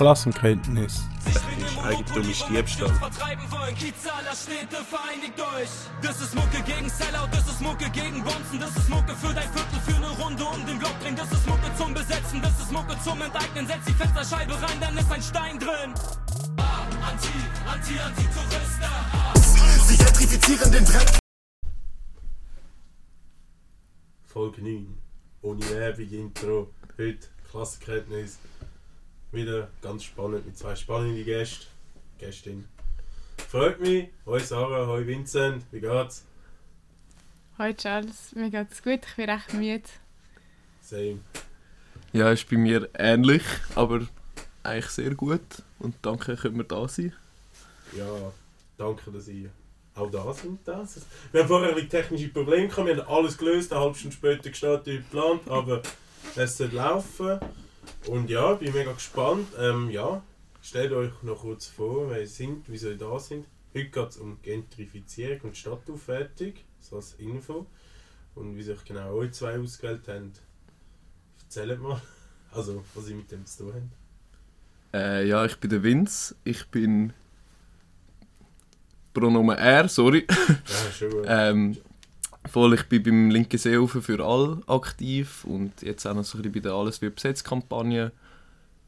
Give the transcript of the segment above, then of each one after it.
Klassenkenntnis. Eigentum ist Diebstahl. Vertreiben wollen, Kieze aller Städte, vereinigt euch. Das ist Mucke gegen Sellout, das ist Mucke gegen Bonzen, das ist Mucke für dein Viertel, für eine Runde um den Block drin. Das ist Mucke zum Besetzen, das ist Mucke zum Enteignen. Setz die Fensterscheibe rein, dann ist ein Stein drin. Ah, Anti, Anti, Anti-Touristen. Ah, Sie gentrifizieren den Dreck. Folge 9. Ohne Werbung, Intro. Heute Klassenkenntnis. Wieder ganz spannend mit zwei spannenden Gästen. Gästin. Freut mich. Hoi Sarah, hoi Vincent. Wie geht's? Hi Charles, mir geht's gut, ich bin recht müde. Same. Ja, ist bei mir ähnlich, aber eigentlich sehr gut. Und danke, können wir da sein. Ja, danke, dass ihr auch da sind. Das. Wir haben vorher ein bisschen technische Probleme gehabt. Wir haben alles gelöst, eine halbe Stunde später gestartet wie geplant, aber es soll laufen. Und ja, bin mega gespannt. Ähm, ja, stellt euch noch kurz vor, wer ihr seid, wieso ihr da sind. Heute geht es um Gentrifizierung und Stadtaufwertung, so als Info. Und wie sich genau euch zwei ausgewählt haben, erzählt mal. Also, was ihr mit dem zu tun habt. Äh, ja, ich bin der Vince. Ich bin Pronomen R, sorry. Ja, schon gut. ähm, voll, ich bin beim linken Seeufer für all aktiv und jetzt auch noch so ein bisschen bei der Alles wird besetzt Kampagne.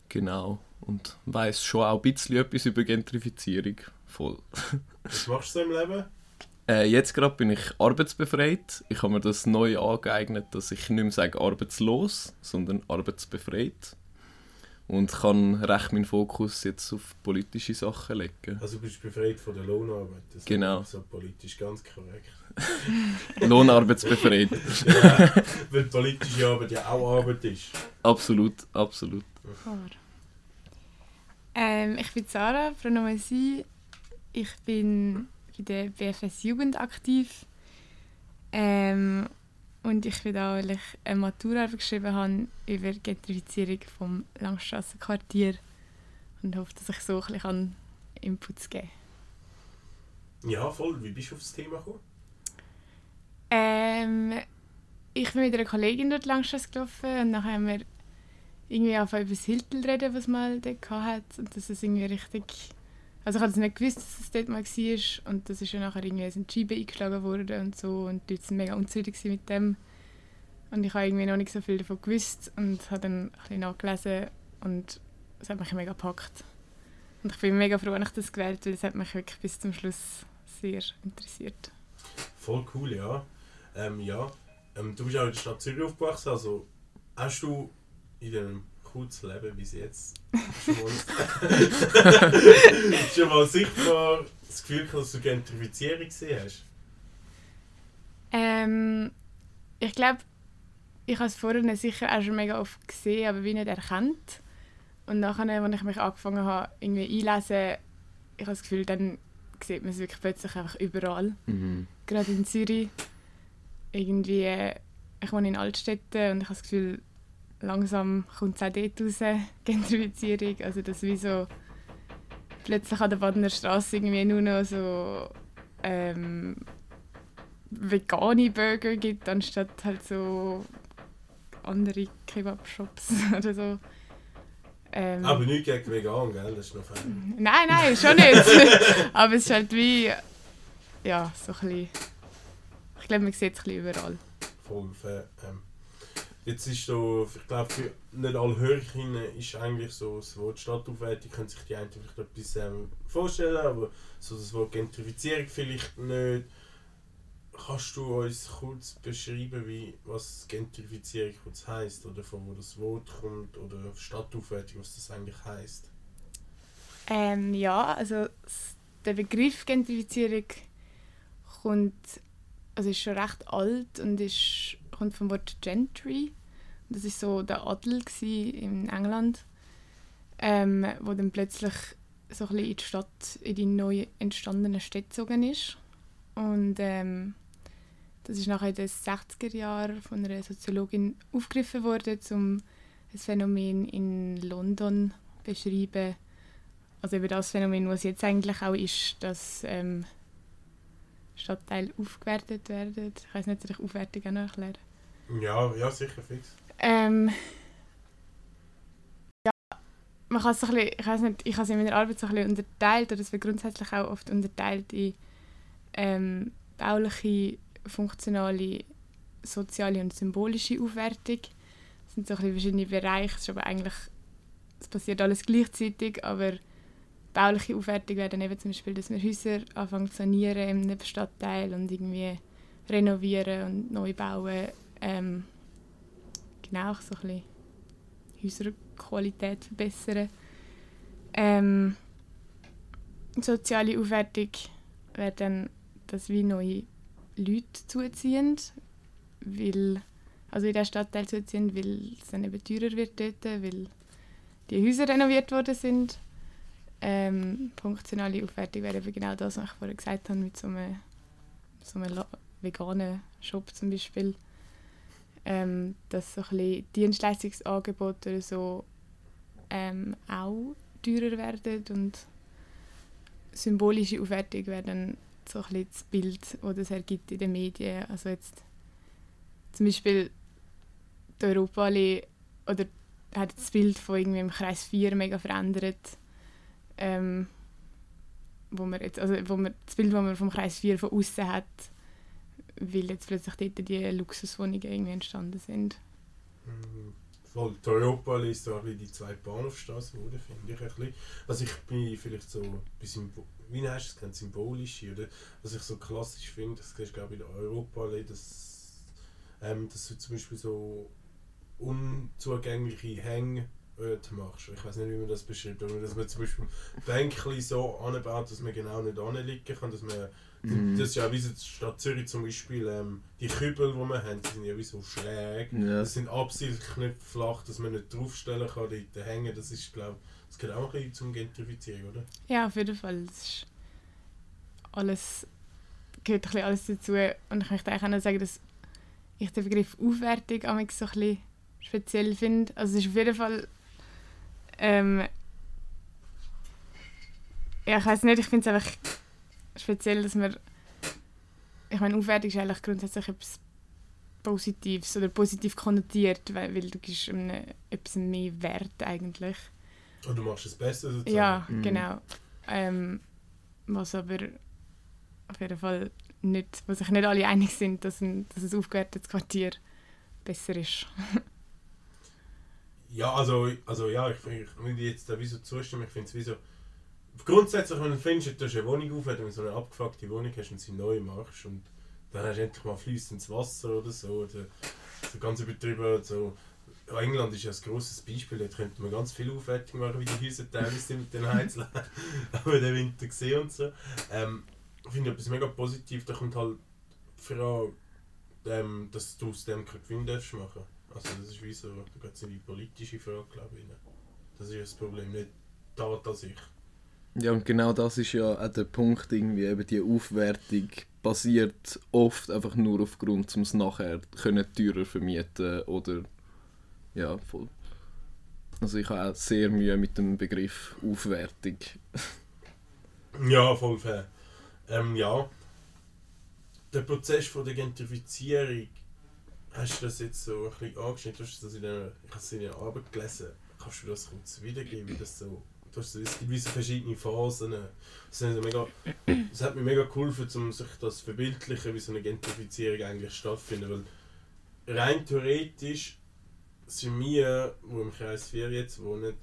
Genau. Und weiß schon auch ein bisschen etwas über Gentrifizierung. Voll. Was machst du im Leben? Äh, jetzt gerade bin ich arbeitsbefreit. Ich habe mir das neu angeeignet, dass ich nicht mehr sage arbeitslos, sondern arbeitsbefreit. Und kann recht meinen Fokus jetzt auf politische Sachen legen. Also du bist befreit von der Lohnarbeit. Das ist Genau. So politisch ganz korrekt. Lohnarbeitsbefreit. ja, weil politische Arbeit ja auch Arbeit ist. absolut, absolut. Ähm, ich bin Sarah, Pronomen sie. Ich bin bei der BFS Jugend aktiv. Ähm, und ich bin da, weil ich eine Maturarbeit geschrieben habe über Gentrifizierung vom Langstrassenquartier und hoffe, dass ich so ein bisschen Inputs geben kann. Ja, voll. Wie bist du auf das Thema gekommen? Ähm, ich bin mit einer Kollegin dort Langstrasse gelaufen und dann haben wir irgendwie angefangen über das Hiltel reden, was man dort hat und dass es irgendwie richtig... Also ich hatte nicht gewusst, dass es dort mal war und das ist ja nachher irgendwie in die Scheibe eingeschlagen worden und so und die Leute waren mega unzufrieden mit dem. Und ich habe irgendwie noch nicht so viel davon gewusst und habe dann ein bisschen nachgelesen und es hat mich mega gepackt. Und ich bin mega froh, dass ich das gewählt weil es hat mich wirklich bis zum Schluss sehr interessiert. Voll cool, ja. Ähm, ja. Ähm, du bist auch in der Stadt Zürich aufgewachsen, also hast du in deinem kurzen Leben bis jetzt schon mal, schon mal sichtbar das Gefühl gehabt, dass du Gentrifizierung gesehen hast? Ähm, ich glaube, ich habe es vorher sicher auch schon mega oft gesehen, aber wie nicht erkannt. Und nachher, als ich mich angefangen habe, irgendwie einlesen, ich habe das Gefühl, dann sieht man es wirklich plötzlich einfach überall. Mhm. Gerade in Zürich. Irgendwie, äh, ich wohne in Altstädten und ich habe das Gefühl, langsam kommt es auch dort raus, Gentrifizierung. Also dass wie so plötzlich an der Badener Straße irgendwie nur noch so ähm, vegane Burger gibt, anstatt halt so andere Kebab-Shops oder so. Ähm, Aber nicht gegen vegan, gell? Das ist noch fair. Nein, nein, schon nicht. Aber es ist halt wie, ja, so ein bisschen, ich glaube, man sieht es überall. Voll fair. Ähm, jetzt ist so, ich glaube, für nicht alle Hörerinnen ist eigentlich so das Wort Stadtaufwertung, können sich die einen vielleicht etwas ähm, vorstellen, aber so das Wort Gentrifizierung vielleicht nicht. Kannst du uns kurz beschreiben, wie, was Gentrifizierung kurz heisst oder von wo das Wort kommt oder Stadtaufwertung, was das eigentlich heisst? Ähm, ja, also der Begriff Gentrifizierung kommt, also ist schon recht alt und ist, kommt vom Wort Gentry. Das ist so der Adel in England, ähm, wo dann plötzlich so ein in die Stadt, in die neu entstandenen Städte gezogen ist. Und ähm, das ist nachher in den 60er Jahren von einer Soziologin aufgegriffen worden, um ein Phänomen in London zu beschreiben, also über das Phänomen, was jetzt eigentlich auch ist, dass ähm, Stadtteile aufgewertet werden. Ich weiß nicht, ob ich Aufwertung auch noch erklären. Ja, ja, sicher fix. Ähm, ja, man kann es so ein bisschen, ich weiß nicht, ich habe es in meiner Arbeit so ein bisschen unterteilt, oder es wird grundsätzlich auch oft unterteilt in ähm, bauliche, funktionale, soziale und symbolische Aufwertung. Das sind so ein bisschen verschiedene Bereiche, es ist aber eigentlich, es passiert alles gleichzeitig, aber bauliche Aufwertung wäre dann eben zum Beispiel, dass wir Häuser anfangen zu sanieren im Nebenstadtteil und irgendwie renovieren und neu bauen. Ähm, genau, so ein bisschen Häuserqualität verbessern. Ähm, soziale Aufwertung wäre dann, dass wir neue Leute zuziehen, weil, also in der Stadtteil zuziehen, weil es dann eben teurer wird dort, weil die Häuser renoviert worden sind. Ähm, funktionale Aufwertung wäre eben genau das, was ich vorher gesagt habe, mit so einem, so einem veganen Shop zum Beispiel. Ähm, dass so ein Dienstleistungsangebote oder so ähm, auch teurer werden und symbolische Aufwertung wäre dann so ein das Bild, das das ergibt in den Medien. Also jetzt zum Beispiel die Europaallee oder hat das Bild von irgendwie im Kreis 4 mega verändert. Ähm, wo man jetzt, also wo man, das Bild, das man vom Kreis 4 von außen hat, weil jetzt plötzlich dort die Luxuswohnungen irgendwie entstanden sind. Mhm. Voll, die ist so ein die zwei Bahnhofstraßen wurde, finde ich ein bisschen. Also ich bin vielleicht so ein bisschen, wie heißt es, genannt, symbolisch oder was ich so klassisch finde, das ist glaube ich in der Europa, dass, ähm, dass du zum Beispiel so unzugängliche Hängeorte machst. Ich weiß nicht, wie man das beschreibt, aber dass man zum Beispiel Bänkchen so anbaut, dass man genau nicht anliegen kann, dass man Mhm. das ist ja wie so die Stadt Zürich zum Beispiel, ähm, die Kübel, die wir haben, die sind ja wie so schräg. Ja. Das sind absichtlich nicht flach, dass man nicht draufstellen kann, dort hängen. Das ist, glaube das gehört auch ein bisschen zum Gentrifizieren, oder? Ja, auf jeden Fall. Das ist alles, gehört ein bisschen alles dazu. Und ich möchte eigentlich auch noch sagen, dass ich den Begriff Aufwertung am so ein bisschen speziell finde. Also es ist auf jeden Fall... Ähm, ja, ich weiß nicht, ich finde es einfach speziell, dass man... Ich meine, Aufwertung ist eigentlich grundsätzlich etwas Positives oder positiv konnotiert, weil, weil du gibst einem etwas mehr Wert eigentlich. Und du machst es besser sozusagen. Ja, Mhm. genau. Ähm, was aber auf jeden Fall nicht, wo sich nicht alle einig sind, dass ein, dass ein aufgewertetes Quartier besser ist. Ja, also, also ja, ich, ich würde jetzt da wie so zustimmen. Ich finde es wie so... Grundsätzlich, wenn du findest, du hast eine Wohnung auf, wenn du so eine abgefuckte Wohnung hast und sie neu machst und dann hast du endlich mal fließendes Wasser oder so, oder so ganz übertrieben, so... England ist ja ein grosses Beispiel, dort könnte man ganz viel Aufwertung machen, wie die Häuser teilweise sind mit den Heizlein, aber den Winter gesehen und so. Ähm, ich finde etwas mega positiv, da kommt halt die Frage, ähm, dass du aus dem keinen Gewinn darfst machen. Also das ist wie so, da geht es in die politische Frage, glaube ich. rein. Das ist das Problem, nicht die Tat an sich. Ja, und genau das ist ja auch der Punkt, irgendwie, eben die Aufwertung basiert oft einfach nur aufgrund, um es nachher können teurer vermieten oder ja, voll. Also ich habe auch sehr Mühe mit dem Begriff Aufwertung. Ja, voll fair. Ähm, ja. Der Prozess von der Gentrifizierung, hast du das jetzt so ein bisschen angeschnitten? Du das in der, ich habe es in der Arbeit gelesen. Kannst du das kurz wiedergeben, wie das so... Du hast es gibt wie so verschiedene Phasen. Das, so mega, das hat mir mega geholfen, um sich das zu verbildlichen, wie so eine Gentrifizierung eigentlich stattfindet. Weil rein theoretisch sind wir, die im Kreis 4 jetzt wohnen,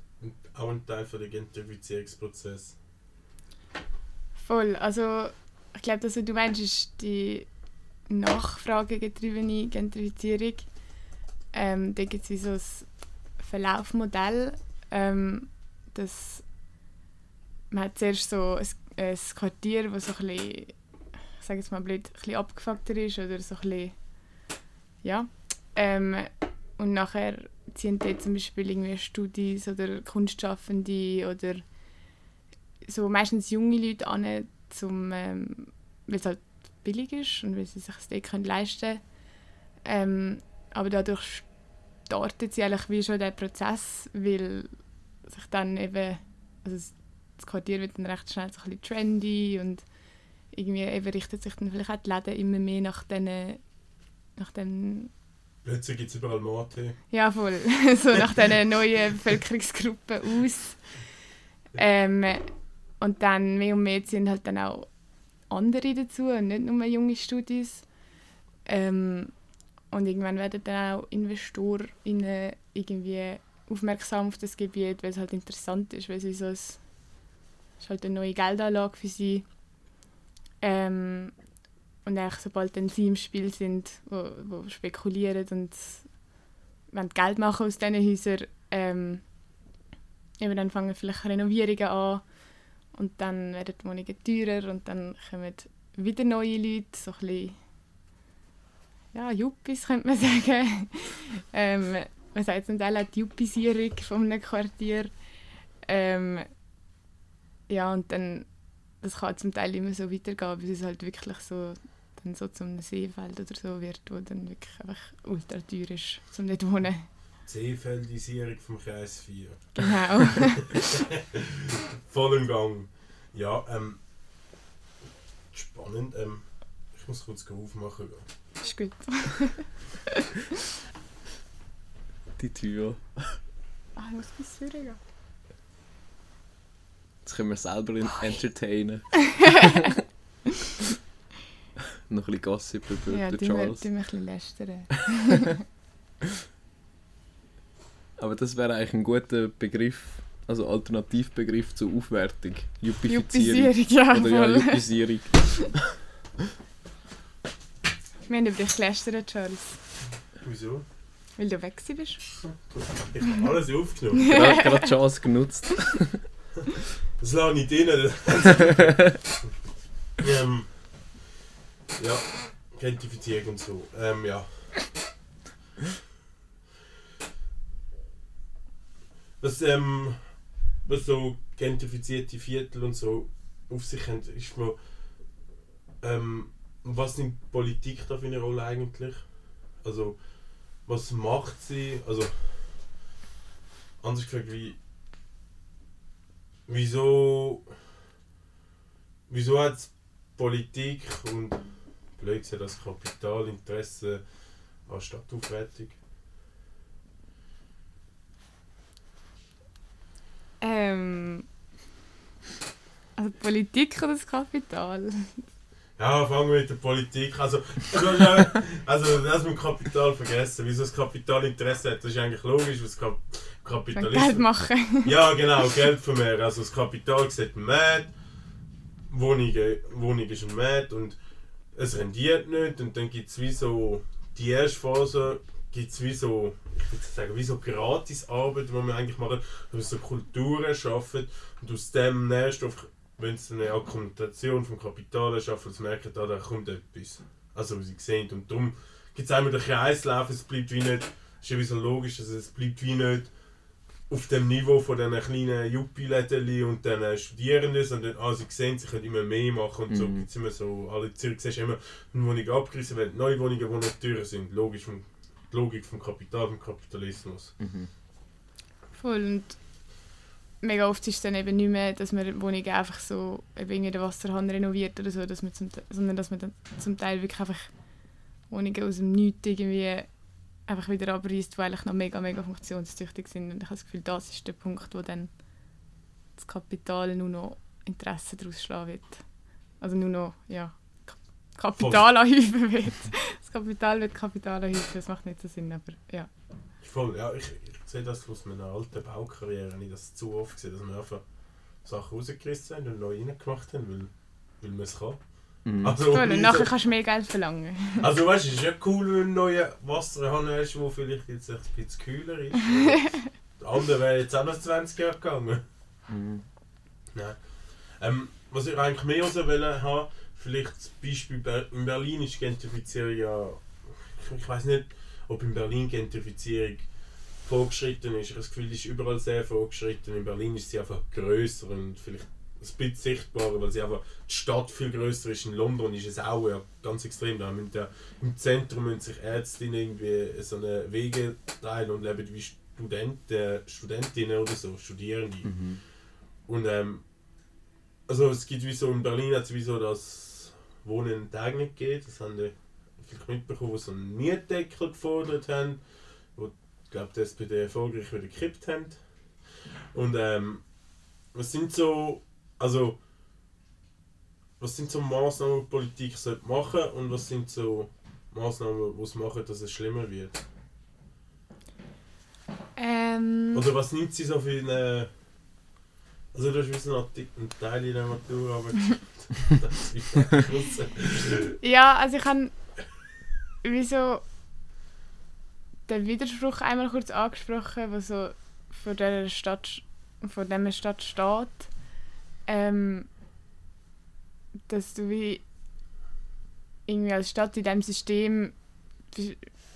auch ein Teil von der Gentrifizierungsprozess. Voll, also ich glaube, was du meinst, ist die nachfragegetriebene Gentrifizierung. Ähm, da gibt es so ein Verlaufmodell, ähm, dass man hat zuerst so ein, ein Quartier, das so ein bisschen, ich sage mal blöd, ein abgefuckter ist oder so ein bisschen, ja. Ähm, und nachher ziehen dort zum Beispiel irgendwie Studis oder Kunstschaffende oder so meistens junge Leute an, ähm, weil es halt billig ist und weil sie sich das dort können leisten können. Ähm, aber dadurch startet sie eigentlich wie schon der Prozess, weil sich dann eben, also das- Quartier wird dann recht schnell so ein bisschen trendy und irgendwie eben richtet sich dann vielleicht auch die Läden immer mehr nach diesen nach den Plötzlich gibt es überall Mate. Ja, voll. so nach diesen neuen Bevölkerungsgruppen aus. Ähm, und dann mehr und mehr sind halt dann auch andere dazu nicht nur junge Studis. Ähm, und irgendwann werden dann auch Investoren irgendwie aufmerksam auf das Gebiet, weil es halt interessant ist, weil sie so ein, es ist halt eine neue Geldanlage für sie. Ähm, und eigentlich, sobald dann sie im Spiel sind, wo, wo spekulieren und wollen Geld machen aus diesen Häusern, ähm, eben dann fangen vielleicht Renovierungen an und dann werden die Wohnungen teurer und dann kommen wieder neue Leute, so ein bisschen, ja, Yuppies könnte man sagen. ähm, man sagt zum Teil auch die Juppisierung von einem Quartier. Ähm, ja, und dann, das kann zum Teil immer so weitergehen, bis es halt wirklich so dann so zum Seefeld oder so wird, wo dann wirklich einfach ultra teuer ist, um dort zu wohnen. Seefeldisierung vom Kreis 4. Genau. Voll im Gang. Ja, ähm, spannend. Ähm, ich muss kurz aufmachen. ist gut. Die Tür. Ah, ich muss bis Zürich gehen. Jetzt können wir selber in- entertainen. Noch ein bisschen Gossip über Ja, den Charles. tun wir ein bisschen lästern. Aber das wäre eigentlich ein guter Begriff, also Alternativbegriff zur Aufwertung. Juppifizierung. Juppisierung, ja, Oder ja. Juppisierung. Wir haben über dich gelästert, Charles. Wieso? Weil du weg bist. Ich habe alles aufgenommen. Gerade gerade die Chance genutzt. Das lasse ich drin. ähm, ja, Gentrifizierung und so. Ähm, ja. Was, ähm, was so gentrifizierte Viertel und so auf sich haben, ist mir, ähm, was nimmt Politik da für eine Rolle eigentlich? Also, was macht sie? Also, anders gefragt, wie, wieso, wieso hat Politik und blöd gesagt, das Kapital Interesse an Stadtaufwertung? Ähm, also Politik oder das Kapital? Ja, fangen wir mit der Politik. Also, also das mit dem Kapital vergessen. Wieso das Kapital Interesse hat, das ist eigentlich logisch, das Kap Kapitalismus... Geld machen. Ja, genau, Geld vermehren. Also das Kapital sieht Markt, Wohnungen, Wohnung ist ein und es rendiert nicht. Und dann gibt es wie so, die erste Phase gibt es wie so, ich würde sagen, wie so Gratisarbeit, die wir eigentlich machen, wo wir so Kulturen schaffen und aus dem Nährstoff, wenn es eine Akkumulation vom Kapital schaffen, das merken, da, da kommt etwas. Also wie sie sehen. Und darum gibt es einmal den Kreislauf, es bleibt wie nicht, es ist ja wie so logisch, also es bleibt wie nicht auf dem Niveau von diesen kleinen Juppie-Läden und den Studierenden, sondern ah, sie sehen, sie können immer mehr machen und so Mhm. gibt's immer so, alle Zürich siehst immer eine Wohnung abgerissen werden, neue Wohnungen, die nicht teurer sind, logisch vom, die Logik vom Kapital, vom Kapitalismus. Voll. Und mega oft ist es dann eben nicht mehr, dass man Wohnungen einfach so irgendwie den Wasserhahn renoviert oder so, dass man zum, sondern dass man dann zum Teil wirklich einfach Wohnungen aus dem Nichts irgendwie einfach wieder abreißt, die eigentlich noch mega, mega funktionstüchtig sind. Und ich habe das Gefühl, das ist der Punkt, wo dann das Kapital nur noch Interesse daraus schlagen wird. Also nur noch, ja, Ka- Kapital anhäufen wird. Das Kapital wird Kapital anhäufen, das macht nicht so Sinn, aber ja. Voll, ja, ich, ich sehe das aus meiner alten Baukarriere, ich das zu oft gesehen, dass wir einfach Sachen rausgerissen haben und neu reingemacht haben, weil, weil man es kann. Mhm. Also, Voll, und nachher kannst du mehr Geld verlangen. Also weißt du, es ist ja cool, wenn du einen neuen Wasserhahn hast, der vielleicht jetzt ein bisschen kühler ist. Der andere wäre jetzt auch noch 20 Jahre gegangen. Mhm. Nein. Ähm, was ich eigentlich mehr raus wollte vielleicht das Beispiel in Berlin ist Gentrifizierung ja... Ich, weiß nicht, ob in Berlin Gentrifizierung vorgeschritten ist. Ich habe das Gefühl, die ist überall sehr vorgeschritten. In Berlin ist sie einfach grösser und vielleicht ein bisschen sichtbarer, weil sie einfach die Stadt viel grösser ist. In London ist es auch ja, ganz extrem. Da müssen ja, Im Zentrum müssen sich Ärztinnen irgendwie so eine Wege teilen und leben wie Studenten, Studentinnen oder so, Studierende. Mhm. Und ähm, also es gibt wie so in Berlin hat es wie so das Wohnen in Tag nicht geht. Das haben die vielleicht mitbekommen, die so einen Mietdeckel gefordert haben, wo ich glaube die SPD erfolgreich wieder gekippt haben. Und ähm, was sind so, also was sind so Maßnahmen, die die Politik sollte machen und was sind so Maßnahmen, die es machen, dass es schlimmer wird? Ähm, Oder was nimmt sie so für eine... Also du hast einen Teil in der Matur, aber. ja, also ich habe wieso den Widerspruch einmal kurz angesprochen, was so vor der Stadt, vor dem Stadt steht, ähm, dass du wie irgendwie als Stadt in diesem System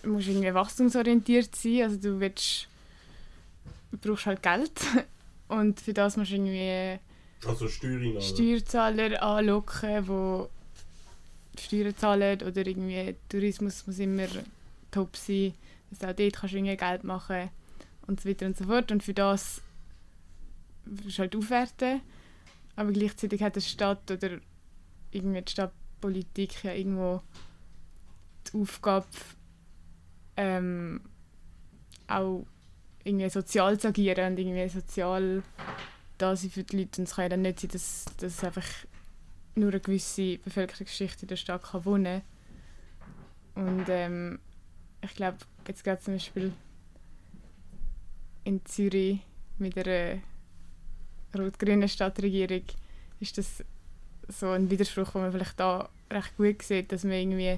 musst irgendwie wachstumsorientiert sein, also du willst, brauchst halt Geld. Und für das musst du irgendwie Also Steuereinnahmen. Steuerzahler anlocken, die Steuern zahlen oder irgendwie Tourismus muss immer top sein, dass auch dort kannst du irgendwie Geld machen und so weiter und so fort. Und für das du halt aufwerten, aber gleichzeitig hat die Stadt oder irgendwie die Stadtpolitik ja irgendwo die Aufgabe ähm, auch irgendwie sozial zu agieren und irgendwie sozial da sein für die Leute. Und es kann ja dann nicht sein, dass, dass einfach nur eine gewisse Bevölkerungsschicht in der Stadt kann wohnen Und ähm, ich glaube, jetzt gerade zum Beispiel in Zürich mit einer rot-grünen Stadtregierung ist das so ein Widerspruch, den man vielleicht da recht gut sieht, dass man irgendwie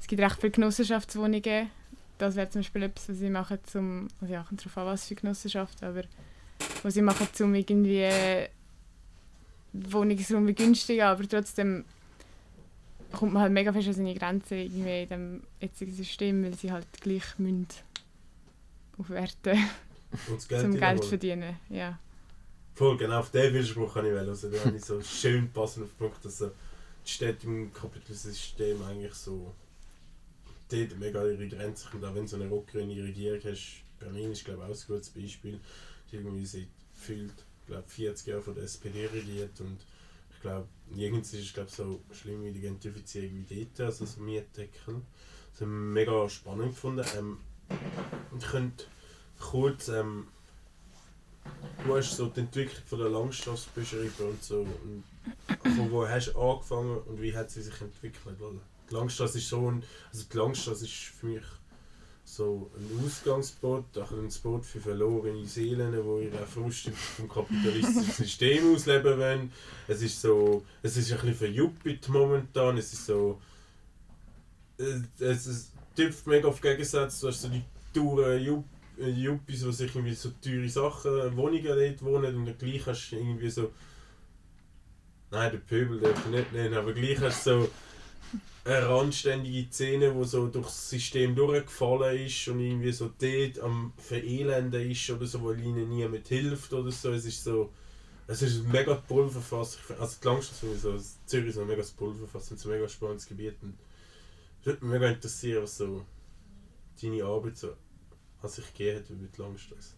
es gibt recht viele Genossenschaftswohnungen. Das wäre zum Beispiel etwas, was sie machen zum, also ja, kommt darauf an, was für Genossenschaft, aber was sie machen, um irgendwie Wohnungsraum begünstigen, aber trotzdem kommt man halt mega fest an seine Grenzen irgendwie in dem jetzigen System, weil sie halt gleich müssen aufwerten Und Geld zum Geld reinholen. verdienen. Ja. Voll, genau auf den Widerspruch kann ich wählen. Also, da habe ich so schön passend auf den Punkt, dass so die Städte im kapitalistischen System eigentlich so dort mega ihre Grenzen und auch wenn du so eine rot-grüne Regierung hast, Berlin ist glaube ich auch ein gutes Beispiel, irgendwie seit gefühlt, glaube 40 Jahren von der SPD regiert und ich glaube, nirgends ist es glaube so schlimm wie die Gentrifizierung wie dort, also so Mietdeckel. Das habe ich mega spannend gefunden. Ähm, ich könnte kurz ähm, du hast so die Entwicklung von der Langstrasse beschrieben und so. Und von wo hast du angefangen und wie hat sie sich entwickelt? Weil die Langstrasse ist so ein, also die Langstrasse ist für mich so ein Ausgangsboot, auch ein Spot für verlorene Seelen, die ihre Frust vom kapitalistischen System ausleben wollen. Es ist so, es ist ein bisschen verjuppelt momentan, es ist so, es, es, es tüpft mega auf Gegensatz, du hast so die Touren Jupp äh, Juppis, die sich irgendwie so teure Sachen, Wohnungen dort wohnen und dann gleich hast du irgendwie so. Nein, der Pöbel darf ich nicht nennen, aber gleich hast du so eine randständige Szene, die so durchs System durchgefallen ist und irgendwie so dort am Verelenden ist oder so, weil ihnen niemand hilft oder so. Es ist so. Es ist ein mega Pulverfass. Also die Langstrasse finde so, Zürich ist ein mega Pulverfass und so ein mega spannendes Gebiet. Es würde mich mega interessieren, was so deine Arbeit so an sich gegeben hat über die Langstrasse.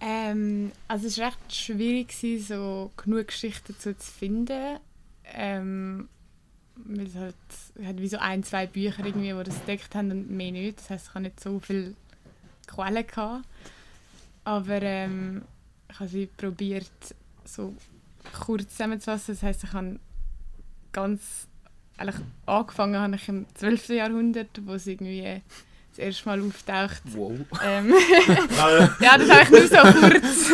Ähm, also es war recht schwierig, so genug Geschichten zu finden. Ähm, weil es halt, hat wie so ein, zwei Bücher irgendwie, die das entdeckt haben und mehr nicht. Das heisst, ich hatte nicht so viele Quellen. Gehabt. Aber ähm, ich habe sie probiert, so kurz zusammenzufassen. Das heisst, ich habe ganz eigentlich angefangen habe ich im 12. Jahrhundert, wo es irgendwie das erste Mal auftaucht. Wow. Ähm, ja, das habe ich nur so kurz.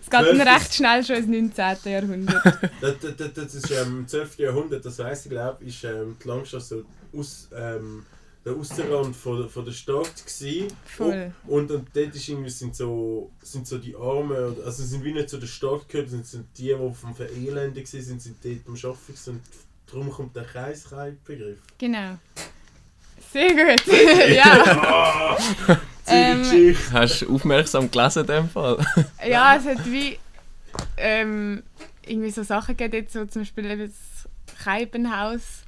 Es geht dann recht schnell schon ins 19. Jahrhundert. das, das, das, ist ähm, im 12. Jahrhundert, das weiss ich glaube ist ähm, die Langstrasse so aus, ähm, der Außenrand von, der- von der Stadt gsi. Voll. Und, und dort ist irgendwie, sind, so, sind so die Armen, also sind wie nicht zu der Stadt gehört, sind, sind die, die vom Verelenden waren, sind, sind dort am Arbeiten und darum kommt der Kreisreitbegriff. Genau. Sehr gut. ja. Ah, Ähm. Hast du aufmerksam gelesen in dem Fall? ja, es hat wie ähm, irgendwie so Sachen gegeben, jetzt so zum Beispiel eben das Keibenhaus,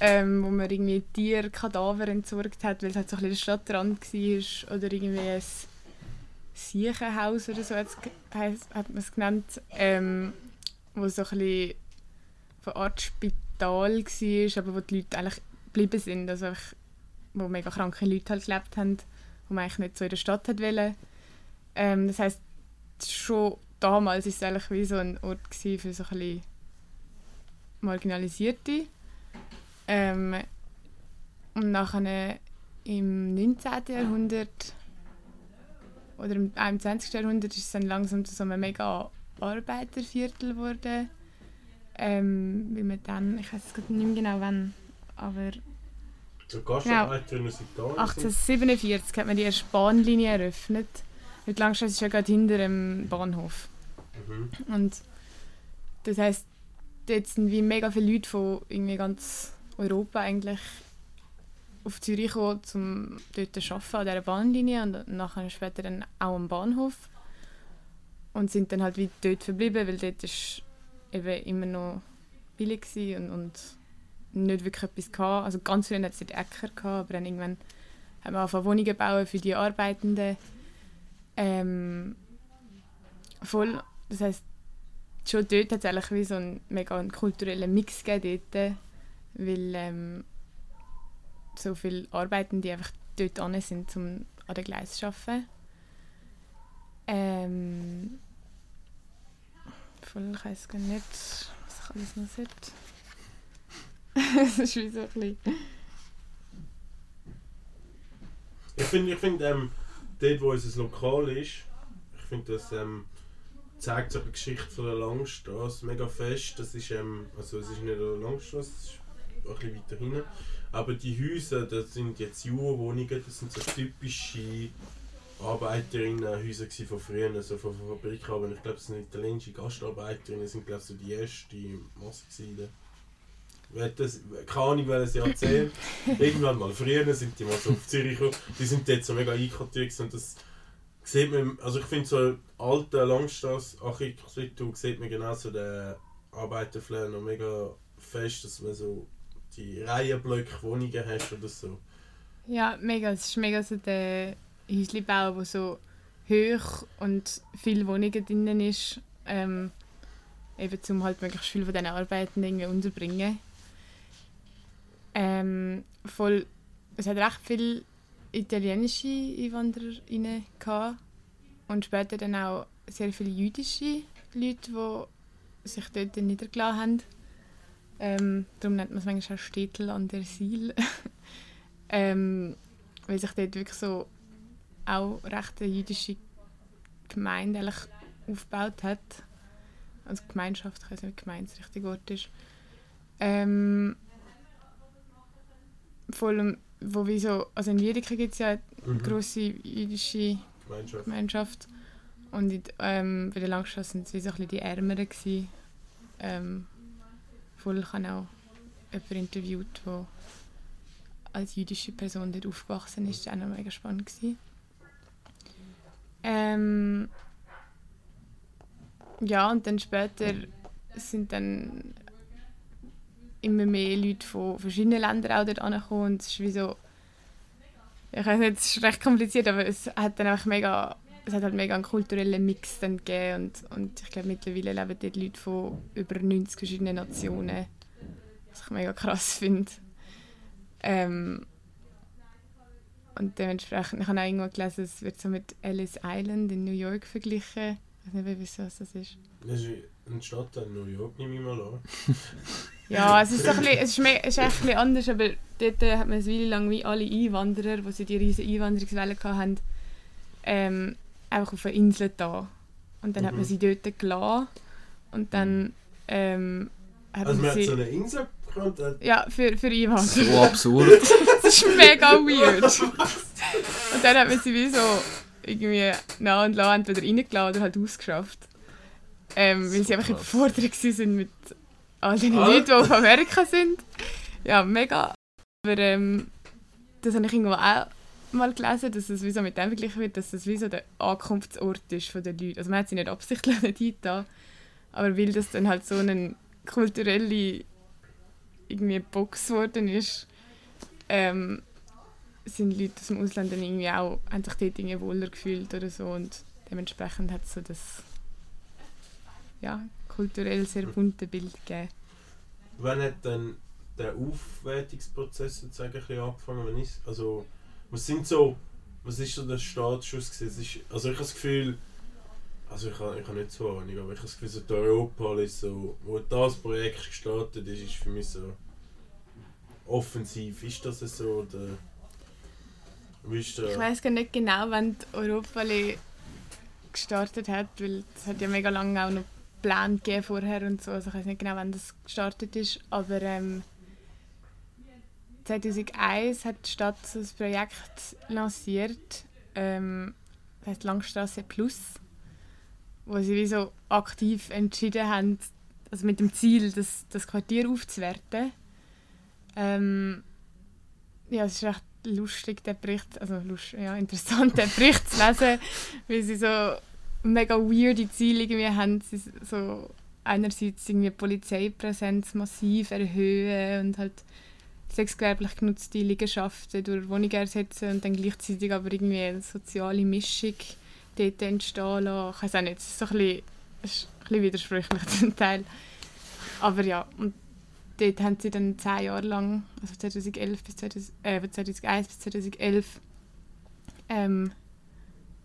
ähm, wo man irgendwie Tierkadaver entsorgt hat, weil es halt so ein bisschen der Stadtrand war. Oder irgendwie ein Siechenhaus oder so hat's hat man es genannt, ähm, wo so ein bisschen von Art Spital war, aber wo die Leute eigentlich geblieben sind. Also wo mega kranke Leute halt gelebt haben, wo man eigentlich nicht so in der Stadt hat wollen. Ähm, das heisst, schon damals war es eigentlich wie so ein Ort für so ein bisschen Marginalisierte. Ähm, und nachher im 19. Jahrhundert oder im 21. Jahrhundert ist es dann langsam zu so einem mega Arbeiterviertel geworden. Ähm, weil man dann, ich weiß nicht mehr genau wann, aber Italien. 1847 hat man die erste Bahnlinie eröffnet. Weil die Langstrasse ist ja gerade hinter dem Bahnhof. Mhm. Und das heisst, dort sind wie mega viele Leute von irgendwie ganz Europa eigentlich auf Zürich gekommen, um dort zu arbeiten an dieser Bahnlinie und nachher später dann auch am Bahnhof. Und sind dann halt wie dort verblieben, weil dort ist eben immer noch billig war und, und nicht wirklich etwas gehabt. Also ganz früher hat es dort Äcker gehabt, aber dann irgendwann haben wir angefangen Wohnungen bauen für die Arbeitenden. Ähm, voll, das heisst, schon dort hat es eigentlich wie so einen mega kulturellen Mix gegeben dort, weil ähm, so viele Arbeitende einfach dort an sind, um an den Gleis zu arbeiten. Ähm, voll, ich weiß gar nicht, was ich alles noch sollte. Es ist wie so ein bisschen... Ich finde, ich find, ähm, dort wo unser Lokal ist, ich finde, das ähm, zeigt so die Geschichte von der Langstrasse mega fest. Das ist, ähm, also es ist nicht eine Langstrasse, es ist ein bisschen weiter hinten. Aber die Häuser, das sind jetzt Jugendwohnungen, das sind so typische Arbeiterinnenhäuser von früher, also von von Fabriken. Aber ich glaube, das sind italienische Gastarbeiterinnen, das sind glaube so die erste Masse gewesen. Hat Das, keine Ahnung, welches Jahrzehnt. Irgendwann mal früher sind die mal so auf Zürich gekommen. Die sind dort so mega einquartiert gewesen und das sieht man, also ich finde so alte Langstrasse-Architektur sieht man genau so den Arbeiterflair noch mega fest, dass man so die Reihenblöcke Wohnungen hast oder so. Ja, mega. Es ist mega so der Häuslebau, der so hoch und viele Wohnungen drinnen ist. Ähm, eben um halt möglichst viele von diesen Arbeiten irgendwie unterbringen. Ähm, voll, es hat recht viele italienische EinwandererInnen gehabt und später dann auch sehr viele jüdische Leute, die sich dort niedergelassen haben. Ähm, darum nennt man es manchmal auch Städtel an der Siel. ähm, weil sich dort wirklich so auch recht eine jüdische Gemeinde aufgebaut hat. Also Gemeinschaft, ich weiß nicht, ob Gemeinde das richtige Wort ist. Ähm, vor allem, wo wie so, also in Wiedeke gibt es ja eine Mhm. grosse jüdische Gemeinschaft. Gemeinschaft. Und in, ähm, bei der Langstrasse waren es wie so ein bisschen die Ärmeren. Gewesen. Ähm, voll, ich habe auch jemanden interviewt, der als jüdische Person dort aufgewachsen ist. Das war auch noch mega spannend. Gewesen. Ähm, ja, und dann später sind dann immer mehr Leute von verschiedenen Ländern auch dort angekommen. Und es ist wie so, ich weiß nicht, es ist recht kompliziert, aber es hat dann auch mega, es hat halt mega einen kulturellen Mix dann gegeben und, und ich glaube mittlerweile leben dort Leute von über 90 verschiedenen Nationen, was ich mega krass finde. Ähm, und dementsprechend, ich habe auch irgendwo gelesen, es wird so mit Ellis Island in New York verglichen. Ich weiß nicht, wieso was das ist. Das ist eine Stadt in New York, nehme ich mal an. Ja, es ist, so ein bisschen, es ist, me- es ist echt ein bisschen anders, aber dort äh, hat man eine Weile lang wie alle Einwanderer, die sie die riesen Einwanderungswelle hatten, ähm, einfach auf eine Insel da. Und dann hat man Mhm. sie dort gelassen und dann ähm, hat Also man man hat sie... so eine Insel bekommen, äh, ja, für, für Einwanderer. So absurd. Das ist mega weird. Und dann hat man sie wie so irgendwie nah und nah entweder reingeladen oder halt ausgeschafft. Ähm, weil sie einfach krass. überfordert waren mit all den Ah. Leuten, die auf Amerika sind. Ja, mega. Aber ähm, das habe ich irgendwo auch mal gelesen, dass es wie so mit dem verglichen wird, dass es wie so der Ankunftsort ist von den Leuten. Also man hat sie nicht absichtlich nicht hingetan, aber weil das dann halt so eine kulturelle irgendwie Box geworden ist, ähm, sind Leute aus dem Ausland dann irgendwie auch, haben sich dort irgendwie wohler gefühlt oder so und dementsprechend hat es so das ja, kulturell sehr bunte Bild gegeben. wann hat dann der Aufwertungsprozess sozusagen ein bisschen angefangen? Wenn ich, also, was sind so, was ist so der Startschuss gewesen? Es ist, also ich habe das Gefühl, also ich habe, ich habe nicht so Ahnung, aber ich habe das Gefühl, so die Europa ist so, wo das Projekt gestartet ist, ist für mich so offensiv. Ist das so? Oder wie ist der, Ich weiß gar nicht genau, wann die Europa gestartet hat, weil es hat ja mega lange auch noch Gegeben vorher und so. Also ich weiß nicht genau, wann das gestartet ist, aber ähm, 2001 hat die Stadt so ein Projekt lanciert, ähm, das heißt Langstrasse Plus, wo sie wie so aktiv entschieden haben, also mit dem Ziel, das, das Quartier aufzuwerten. Ähm, ja, es ist recht lustig, der Bericht, also lust, ja, interessant, den Bericht zu lesen, weil sie so mega weirde Ziele irgendwie haben. Sie so einerseits irgendwie Polizeipräsenz massiv erhöhen und halt sexgewerblich genutzte Liegenschaften durch Wohnungen ersetzen und dann gleichzeitig aber irgendwie eine soziale Mischung dort entstehen lassen. Ich weiß auch nicht, es ist so ein bisschen, ein bisschen widersprüchlich zum Teil. Aber ja, und dort haben sie dann zehn Jahre lang, also 2011 bis 2000, äh, 2001 bis 2011, ähm,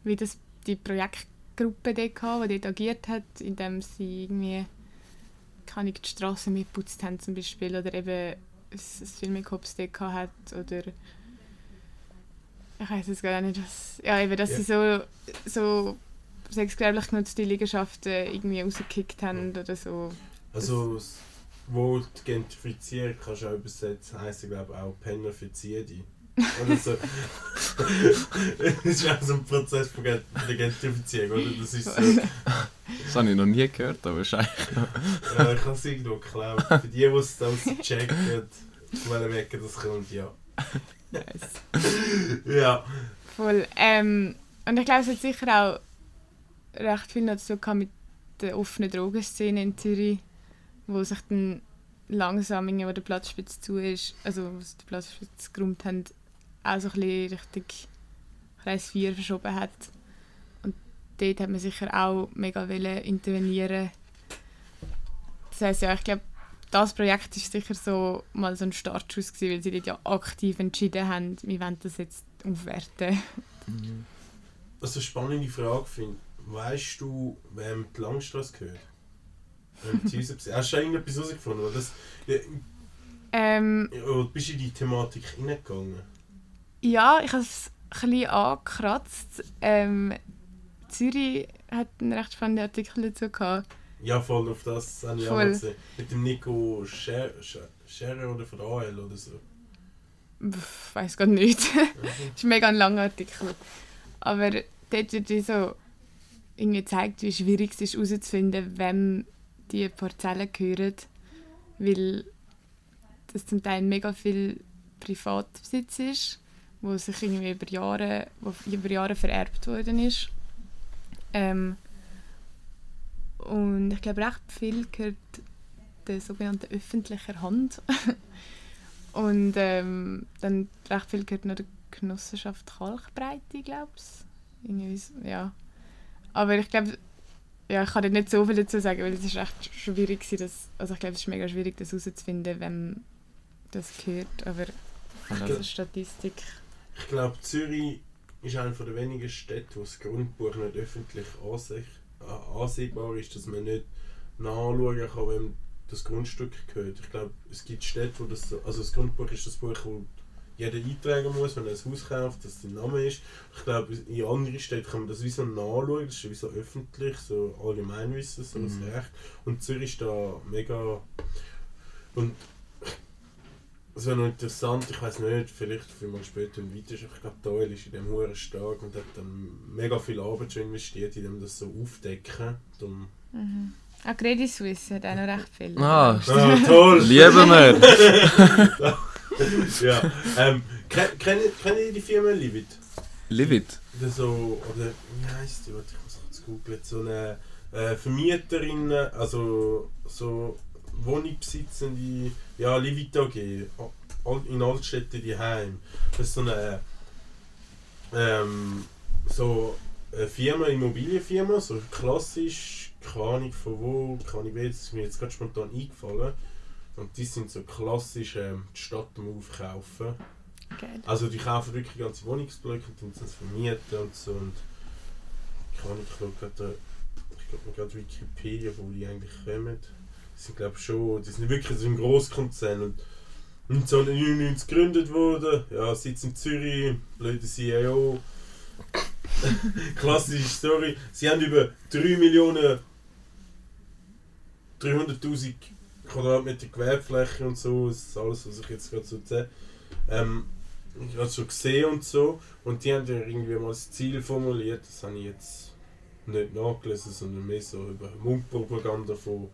wie das die Projektgruppe dort gehabt, die dort agiert hat, indem sie irgendwie kann ich die Straße mitputzt haben zum Beispiel oder eben ein Filmikops dort hat oder ich weiß es gar nicht, was, ja eben, dass Ja. sie so, so sexgewerblich genutzte Liegenschaften irgendwie rausgekickt haben oder so. also das Wort gentrifizieren kannst du auch übersetzen, heisst ja glaube auch Penner Ziedi. Oder so. das ist auch so ein Prozess von Gentrifizierung, oder? Das ist so, Das habe ich noch nie gehört, aber wahrscheinlich. ja, ich habe es irgendwo geklaut. Für die, die es dann checken, wollen merken, das kommt, ja. Nice. Ja. Voll. Ähm, und ich glaube, es hat sicher auch recht viel noch zu tun gehabt mit der offenen Drogenszene in Zürich, wo sich dann langsam, wo der Platzspitz zu ist, also wo sie die Platzspitze geräumt haben, auch so ein bisschen Richtung Kreis 4 verschoben hat. Und dort hat man sicher auch mega wollen intervenieren. Das heisst, ja, ich glaube, das Projekt ist sicher so mal so ein Startschuss gewesen, weil sie dort ja aktiv entschieden haben, wir wollen das jetzt aufwerten. Also eine spannende Frage finde Weißt du, wem die Langstrasse gehört? Hast du schon irgendetwas herausgefunden? Das, ja, Ähm, bist du in die Thematik hineingegangen? Ja, ich habe es ein bisschen angekratzt. Ähm, Zürich hat einen recht spannenden Artikel dazu gehabt. Ja, voll auf das habe ich auch gesehen. Mit dem Nico Scher- Scher- Scherer oder von AL oder so. Ich weiß gar nicht. das ist mega ein langer Artikel. Aber dort wird so irgendwie gezeigt, wie schwierig es ist herauszufinden, wem die Parzellen gehören. Weil das zum Teil mega viel Privatbesitz ist, wo sich irgendwie über Jahre, wo über Jahre vererbt worden ist. Ähm, und ich glaube, recht viel gehört der sogenannten öffentlichen Hand. Und ähm, dann recht viel gehört noch der Genossenschaft Kalkbreite, glaube ich. Ja. Aber ich glaube, ja, ich kann da nicht so viel dazu sagen, weil es ist echt schwierig das, also ich glaube, es ist mega schwierig, das herauszufinden, wem das gehört. Aber das ist Statistik. Ich glaube, Zürich ist eine der wenigen Städte, wo das Grundbuch nicht öffentlich äh, ansehbar ist, dass man nicht nachschauen kann, wem das Grundstück gehört. Ich glaube, es gibt Städte, wo das so, also das Grundbuch ist das Buch, wo jeder eintragen muss, wenn er ein Haus kauft, dass der Name ist. Ich glaube, in anderen Städten kann man das wie so nachschauen, das ist wie so öffentlich, so Allgemeinwissen, so das Recht. Und Zürich ist da mega... Und es wäre noch interessant, ich weiß nicht, vielleicht viel mal später im Weiter, ich glaube, Doyle ist in dem Huren stark und hat dann mega viel Arbeit schon investiert, in dem das so aufdecken. Darum Auch Credit Suisse hat auch noch recht viel. Ah, ah, toll! lieben wir! ja. Ähm, kennt kennt ihr kennt ihr die Firma Livit? Livid. Oder so, oder wie heisst die? Warte, ich muss kurz googeln. So eine äh, Vermieterin, also so Wohnungsbesitzende, ja, Livit AG, Al- in Altstädten die Heim. Das ist so eine, ähm, so eine Firma, Immobilienfirma, so klassisch, keine Ahnung von wo, keine Ahnung, das ist mir jetzt gerade spontan eingefallen. Und die sind so klassisch ähm, die Stadt am Aufkaufen. Geil. Also die kaufen wirklich ganze Wohnungsblöcke und tun das vermieten und so. Und ich kann nicht, gerade, ich glaube gerade Wikipedia, wo die eigentlich kommen. Sind glaube schon, die sind wirklich so ein Grosskonzern und 1999 gegründet worden. Ja, Sitz in Zürich, blöde CEO. Klassische Story. Sie haben über 3 Millionen 300.000 Quadratmeter Gewerbefläche und so, das ist alles, was ich jetzt gerade so sehe. Ähm, ich habe schon gesehen und so. Und die haben ja irgendwie mal das Ziel formuliert, das habe ich jetzt nicht nachgelesen, sondern mehr so über Mundpropaganda von,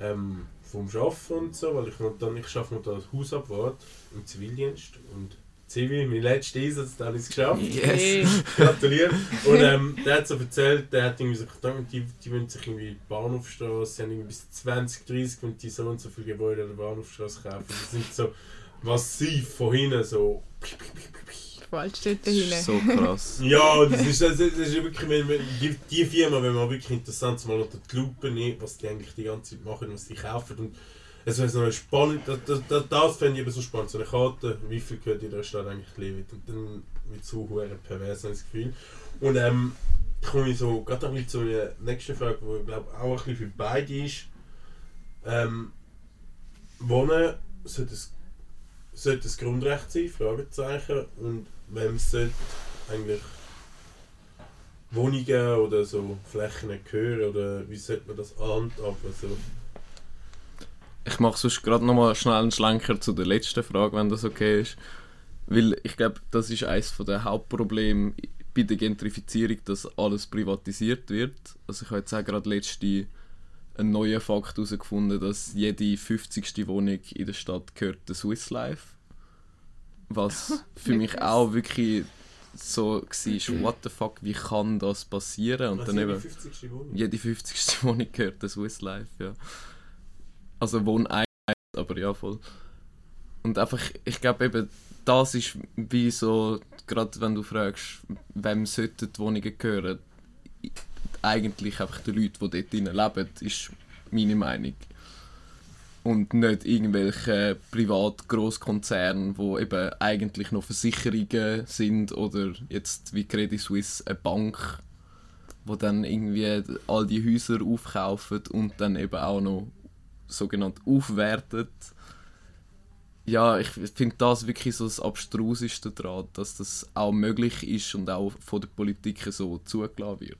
ähm, vom Arbeiten und so, weil ich dann ich arbeite noch als Hausabwart im Zivildienst und Zivi, mein letzter Einsatz, da habe ich es geschafft. Hey. Gratuliere. Und ähm, der hat so erzählt, der hat irgendwie so gedacht, die, die wollen sich irgendwie die Bahnhofstraße, haben irgendwie bis 2030 wenn die so und so viele Gebäude an der Bahnhofstraße kaufen. Die sind so massiv von hinten so. Wald steht da hinten. So krass. Ja, das ist, das ist, das ist wirklich, wenn, wenn, die, die Firma, wenn man wirklich interessant mal unter die Lupe nimmt, was die eigentlich die ganze Zeit machen, was sie kaufen. Und es wäre so eine spannend, das, das, das fände ich eben so spannend, so eine Karte, wie viel gehört in der Stadt eigentlich leben. Und dann es so hure pervers, habe ich das Gefühl. Und ähm, komme ich so, gerade ein bisschen zu der nächsten Frage, die ich glaube auch ein bisschen für beide ist. Ähm, Wohnen sollte es sollte das Grundrecht sein, Fragezeichen, und wem sollte eigentlich Wohnungen oder so Flächen gehören, oder wie sollte man das handhaben? So. Ich mache sonst gerade nochmal schnell einen Schlenker zu der letzten Frage, wenn das okay ist. Weil ich glaube, das ist eines der Hauptprobleme bei der Gentrifizierung, dass alles privatisiert wird. Also ich habe jetzt auch gerade letzte einen neuen Fakt herausgefunden, dass jede 50. Wohnung in der Stadt gehört der Swiss Life. Was für mich auch wirklich so war, what the fuck, wie kann das passieren? Und Was dann eben, 50. Wohnung? jede 50. Wohnung gehört der Swiss Life, ja. Also Wohneinheit, aber ja, voll. Und einfach, ich glaube eben, das ist wie so, gerade wenn du fragst, wem sollten die Wohnungen gehören, eigentlich einfach die Leute, die dort drinnen leben, ist meine Meinung. Und nicht irgendwelche privat Großkonzerne, wo eben eigentlich noch Versicherungen sind oder jetzt wie Credit Suisse eine Bank, wo dann irgendwie all die Häuser aufkaufen und dann eben auch noch sogenannt aufwertet. Ja, ich finde das wirklich so das Abstruseste daran, dass das auch möglich ist und auch von der Politik so zugelassen wird.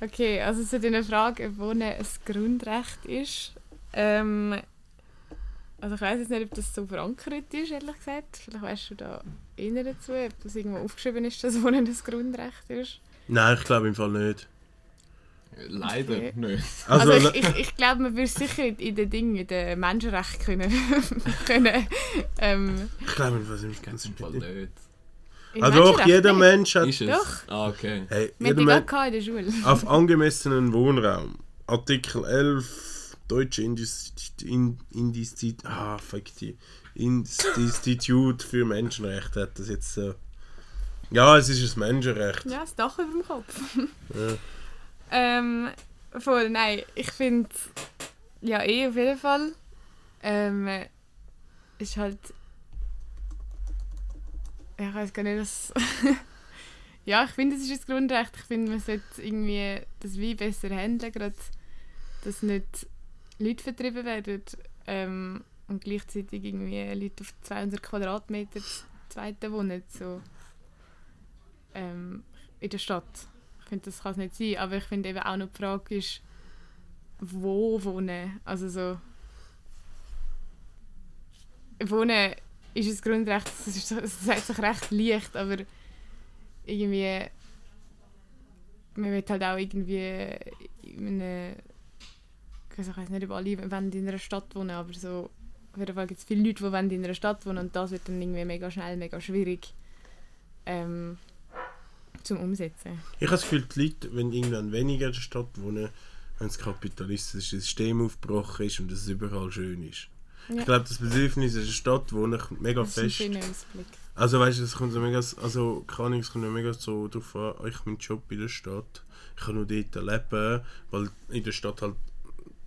Okay, also zu deiner Frage, ob Wohnen ein Grundrecht ist. Ähm, also ich weiß jetzt nicht, ob das so verankert ist, ehrlich gesagt. Vielleicht weißt du da eher dazu, ob das irgendwo aufgeschrieben ist, dass Wohnen ein Grundrecht ist. Nein, ich glaube im Fall nicht. Leider Okay. nicht. Also, Also, ich, ich, ich glaube, man würde sicher in in den Dingen, in den Menschenrechten können, können ähm, ich glaube im Fall im ganz Im Fall nicht. Ah doch, jeder nicht. Mensch hat Ist es? Doch. Ah, okay. hey, jeder Mensch in der Schule. auf angemessenen Wohnraum. Artikel 11 Deutsche Indist In ah, fuck die. Institut für Menschenrechte hat das jetzt so. Ja, es ist ein Menschenrecht. Ja, das Dach über dem Kopf. Ja. ähm, voll, nein, ich finde, ja, eh auf jeden Fall. Ähm, ist halt. Ich weiß gar nicht, dass. ja, ich finde, es ist ein Grundrecht. Ich finde, man sollte irgendwie das wie besser handeln, gerade, dass nicht Leute vertrieben werden ähm, und gleichzeitig irgendwie Leute auf 200 Quadratmeter zweite wohnen. So, ähm, in der Stadt. Ich finde, das kann es nicht sein. Aber ich finde eben auch noch die Frage ist, wo wohnen. Also so... Wohnen ist ein Grundrecht, das, ist, das sagt sich recht leicht, aber irgendwie... Man will halt auch irgendwie in einem... Also ich weiß nicht, ob alle in einer Stadt wohnen, aber so... Auf jeden Fall gibt es viele Leute, die in einer Stadt wohnen und das wird dann irgendwie mega schnell, mega schwierig ähm, zum Umsetzen. Ich habe das Gefühl, die Leute, wenn irgendwann weniger in der Stadt wohnen, wenn das kapitalistische System aufgebrochen ist und es überall schön ist. Ja. Ich glaube, das Bedürfnis in der Stadt wohnen kommt mega Das ist ein fest. schöner Ausblick. Also weißt du, es kommt so mega, also Ahnung, es kommt ja mega so drauf an, ich habe meinen Job in der Stadt, ich kann nur dort leben, weil in der Stadt halt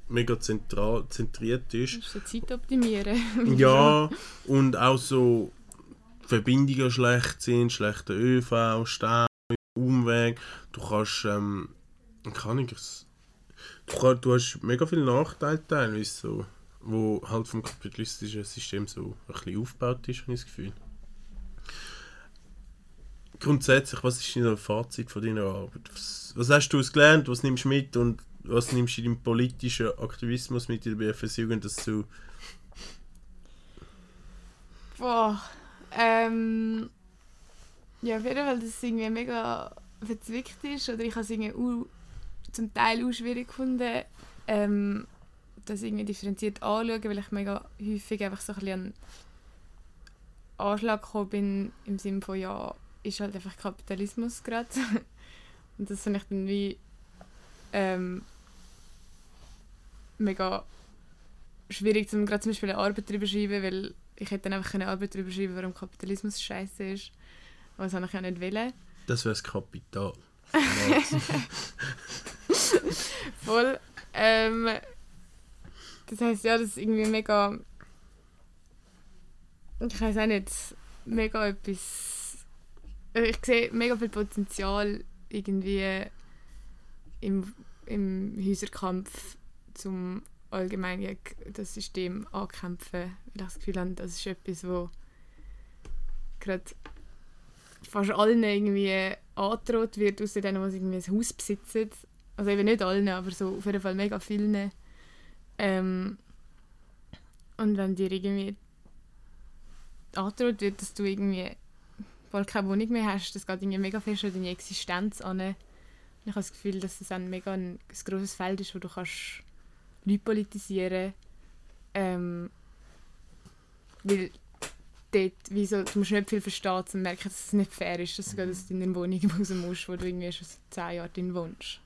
mega zentral, zentriert ist. Du musst so Zeit optimieren. Ja, und auch so Verbindungen schlecht sind, schlechter ÖV, Stau, Umweg. Du kannst, ähm, kann ich es? Du, kann, du hast mega viele Nachteile teilweise so, wo halt vom kapitalistischen System so ein bisschen aufgebaut ist, habe ich das Gefühl. Grundsätzlich, was ist dein Fazit von deiner Arbeit? Was, was hast du gelernt, was nimmst du mit und was nimmst du in deinem politischen Aktivismus mit in der BFS Jugend, dass du Boah. Ähm, ja, auf jeden Fall, dass es irgendwie mega verzwickt ist. Oder ich habe es irgendwie zum Teil auch schwierig gefunden, ähm, das irgendwie differenziert anzuschauen, weil ich mega häufig einfach so ein bisschen an Anschlag gekommen bin, im Sinne von, ja, ist halt einfach Kapitalismus gerade. Und das finde ich dann wie ähm, mega schwierig, zum, gerade zum Beispiel eine Arbeit darüber zu schreiben, weil ich hätte dann einfach eine Arbeit darüber schreiben warum Kapitalismus scheiße ist. Aber das habe ich ja nicht wollen. Das wäre das Kapital. Voll. Ähm, das heisst, ja, das ist irgendwie mega. Ich weiß auch nicht, mega etwas. Ich sehe mega viel Potenzial irgendwie im, im Häuserkampf zum allgemein gegen das System ankämpfen. Weil ich das Gefühl habe, das ist etwas, wo gerade fast allen irgendwie angedroht wird, außer denen, die irgendwie ein Haus besitzen. Also eben nicht allen, aber so auf jeden Fall mega vielen. Ähm, und wenn dir irgendwie angedroht wird, dass du irgendwie bald keine Wohnung mehr hast, das geht irgendwie mega fest an deine Existenz an. Ich habe das Gefühl, dass das ein mega ein, ein grosses Feld ist, wo du kannst Leute politisieren ähm, weil dort, wie so, du musst nicht viel verstehen, um zu merken, dass es nicht fair ist, dass du aus deiner Wohnung raus musst, wo du irgendwie schon seit 10 Jahren drin wohnst.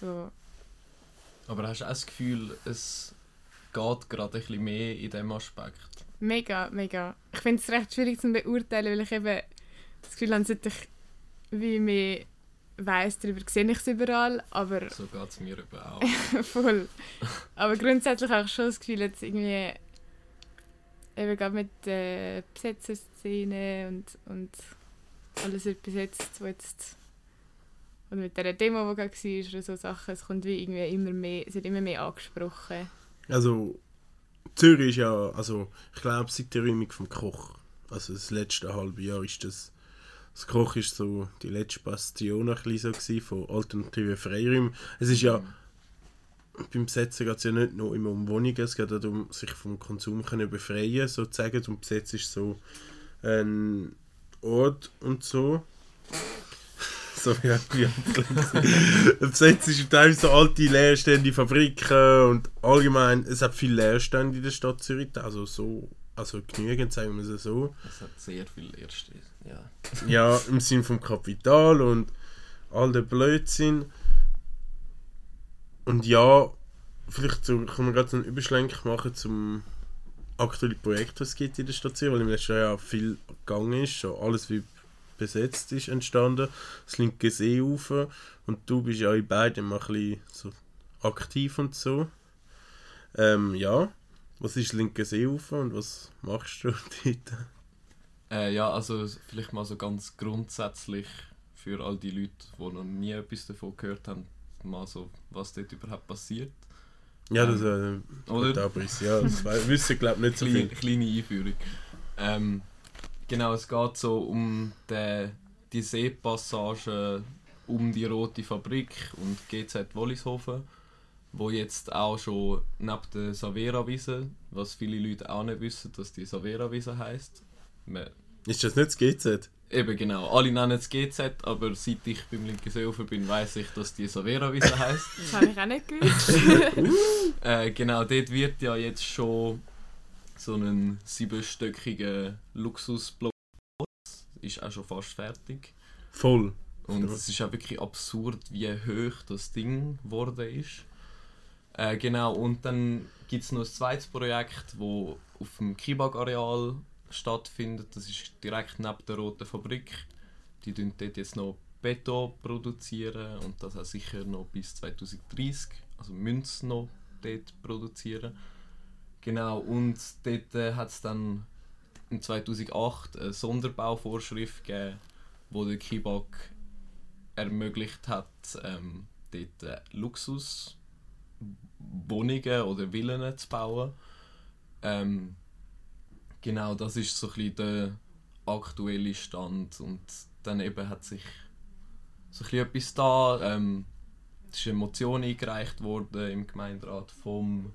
So, Aber hast du auch das Gefühl, es geht gerade ein bisschen mehr in diesem Aspekt? mega, mega. Ich finde es recht schwierig zu beurteilen, weil ich eben das Gefühl habe, seit ich wie mehr weiss, darüber sehe ich es überall, aber So geht es mir eben auch. voll. Aber grundsätzlich habe ich schon das Gefühl, jetzt irgendwie eben gerade mit der Besetzerszene und, und alles wird besetzt, wo jetzt oder mit der Demo, die gerade war oder so Sachen, es kommt wie irgendwie immer mehr, es wird immer mehr angesprochen. Also, Zürich ist ja, also, ich glaube, seit der Räumung vom Koch, also das letzte halbe Jahr ist das, das Koch ist so die letzte Bastion ein bisschen so gewesen von alternativen Freiräumen. Es ist ja, beim Besetzen geht es ja nicht nur immer um Wohnungen, es geht auch darum, sich vom Konsum können befreien sozusagen. Und Besetz ist so ein Ort und so. So wie Besetzt ist teilweise so alte leerstehende Fabriken und allgemein, es hat viele Leerstände in der Stadt Zürich, also so, also genügend, sagen wir es so. Es hat sehr viel Erste. Ja. Ja, im Sinn vom Kapital und all der Blödsinn. Und ja, vielleicht so, können wir gerade so einen Überschlenk machen zum aktuellen Projekt, was es gibt in der Stadt Zürich, weil im letzten Jahr viel gegangen ist, schon alles wie besetzt ist entstanden, das linke Seeufer und du bist ja in beiden mal ein bisschen so aktiv und so. Ähm, ja, was ist das linke Seeufer und was machst du dort? Äh, ja, also vielleicht mal so ganz grundsätzlich für all die Leute, die noch nie etwas davon gehört haben, mal so, was dort überhaupt passiert. Ja, das äh, Oder? Gut, Abriss, ja, das wissen glaube ich nicht so viel. kleine Einführung. Ähm, genau, es geht so um den, die Seepassage um die Rote Fabrik und GZ Wollishofen, wo jetzt auch schon neben der Savera-Wiese, was viele Leute auch nicht wissen, dass die Savera-Wiese heisst. Man- Ist das nicht das GZ? Eben genau, alle nennen es GZ, aber seit ich beim linken Seeufer bin, weiß ich, dass die Savera-Wiese heisst. Das habe ich auch nicht gewusst. Äh, genau, dort wird ja jetzt schon so ein siebenstöckiger Luxusblock. Ist auch schon fast fertig. Voll. Und es ist auch wirklich absurd, wie hoch das Ding geworden ist. Äh, genau, und dann gibt es noch ein zweites Projekt, das auf dem Kibag-Areal stattfindet. Das ist direkt neben der Roten Fabrik. Die tun dort jetzt noch Beton produzieren und das auch sicher noch bis 2030, also müssen noch dort produzieren. Genau, und dort äh, hat es dann in 2008 eine Sonderbauvorschrift gegeben, wo der Kibak ermöglicht hat, ähm, dort äh, Luxuswohnungen oder Villen zu bauen. Ähm, genau, das ist so ein bisschen der aktuelle Stand und dann eben hat sich so ein bisschen etwas da. Ähm, es ist eine Motion eingereicht worden im Gemeinderat vom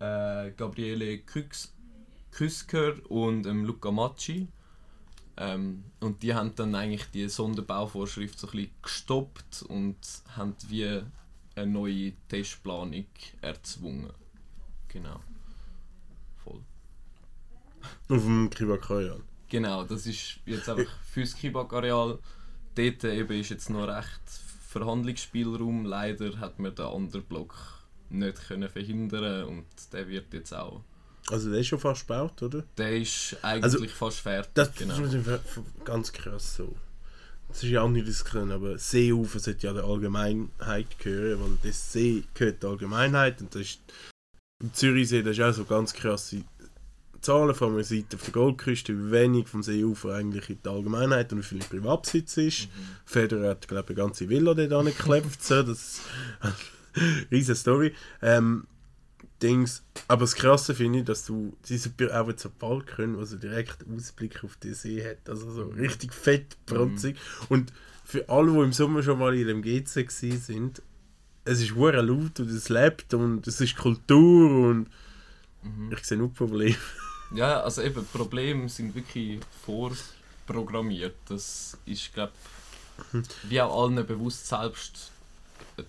äh, Gabriele Küsker und ähm, Luca Macci. Ähm, und die haben dann eigentlich die Sonderbauvorschrift so ein bisschen gestoppt und haben wie eine neue Testplanung erzwungen. Genau. Voll. Auf dem Kibakayan. Genau, das ist jetzt einfach fürs Kibak-Areal. Dort eben ist jetzt noch recht Verhandlungsspielraum. Leider hat man den anderen Block nicht können verhindern und der wird jetzt auch. Also der ist schon fast gebaut, oder? Der ist eigentlich Also, fast fertig. Das genau. ist ganz krass so. Das ist ja auch nicht das können, aber Seeufer sollte ja der Allgemeinheit gehören, weil das See gehört der Allgemeinheit und das ist im Zürichsee, das ist auch so ganz krasse Zahlen von der Seite auf der Goldküste, wie wenig vom Seeufer eigentlich in der Allgemeinheit und wie viel Privatbesitz ist. Federer hat, glaube ich, eine ganze Villa dort angeklebt, so, das riesige Story. Ähm, Dings. Aber das Krasse finde ich, dass du diese auch jetzt einen Balkon, also direkt Ausblick auf den See hat. Also so richtig fett, bronzig. Und für alle, die im Sommer schon mal in dem GC sind, es ist hure laut und es lebt und es ist Kultur und ich sehe nur Probleme. Ja, also eben, Probleme sind wirklich vorprogrammiert. Das ist, glaube wie auch allen bewusst, selbst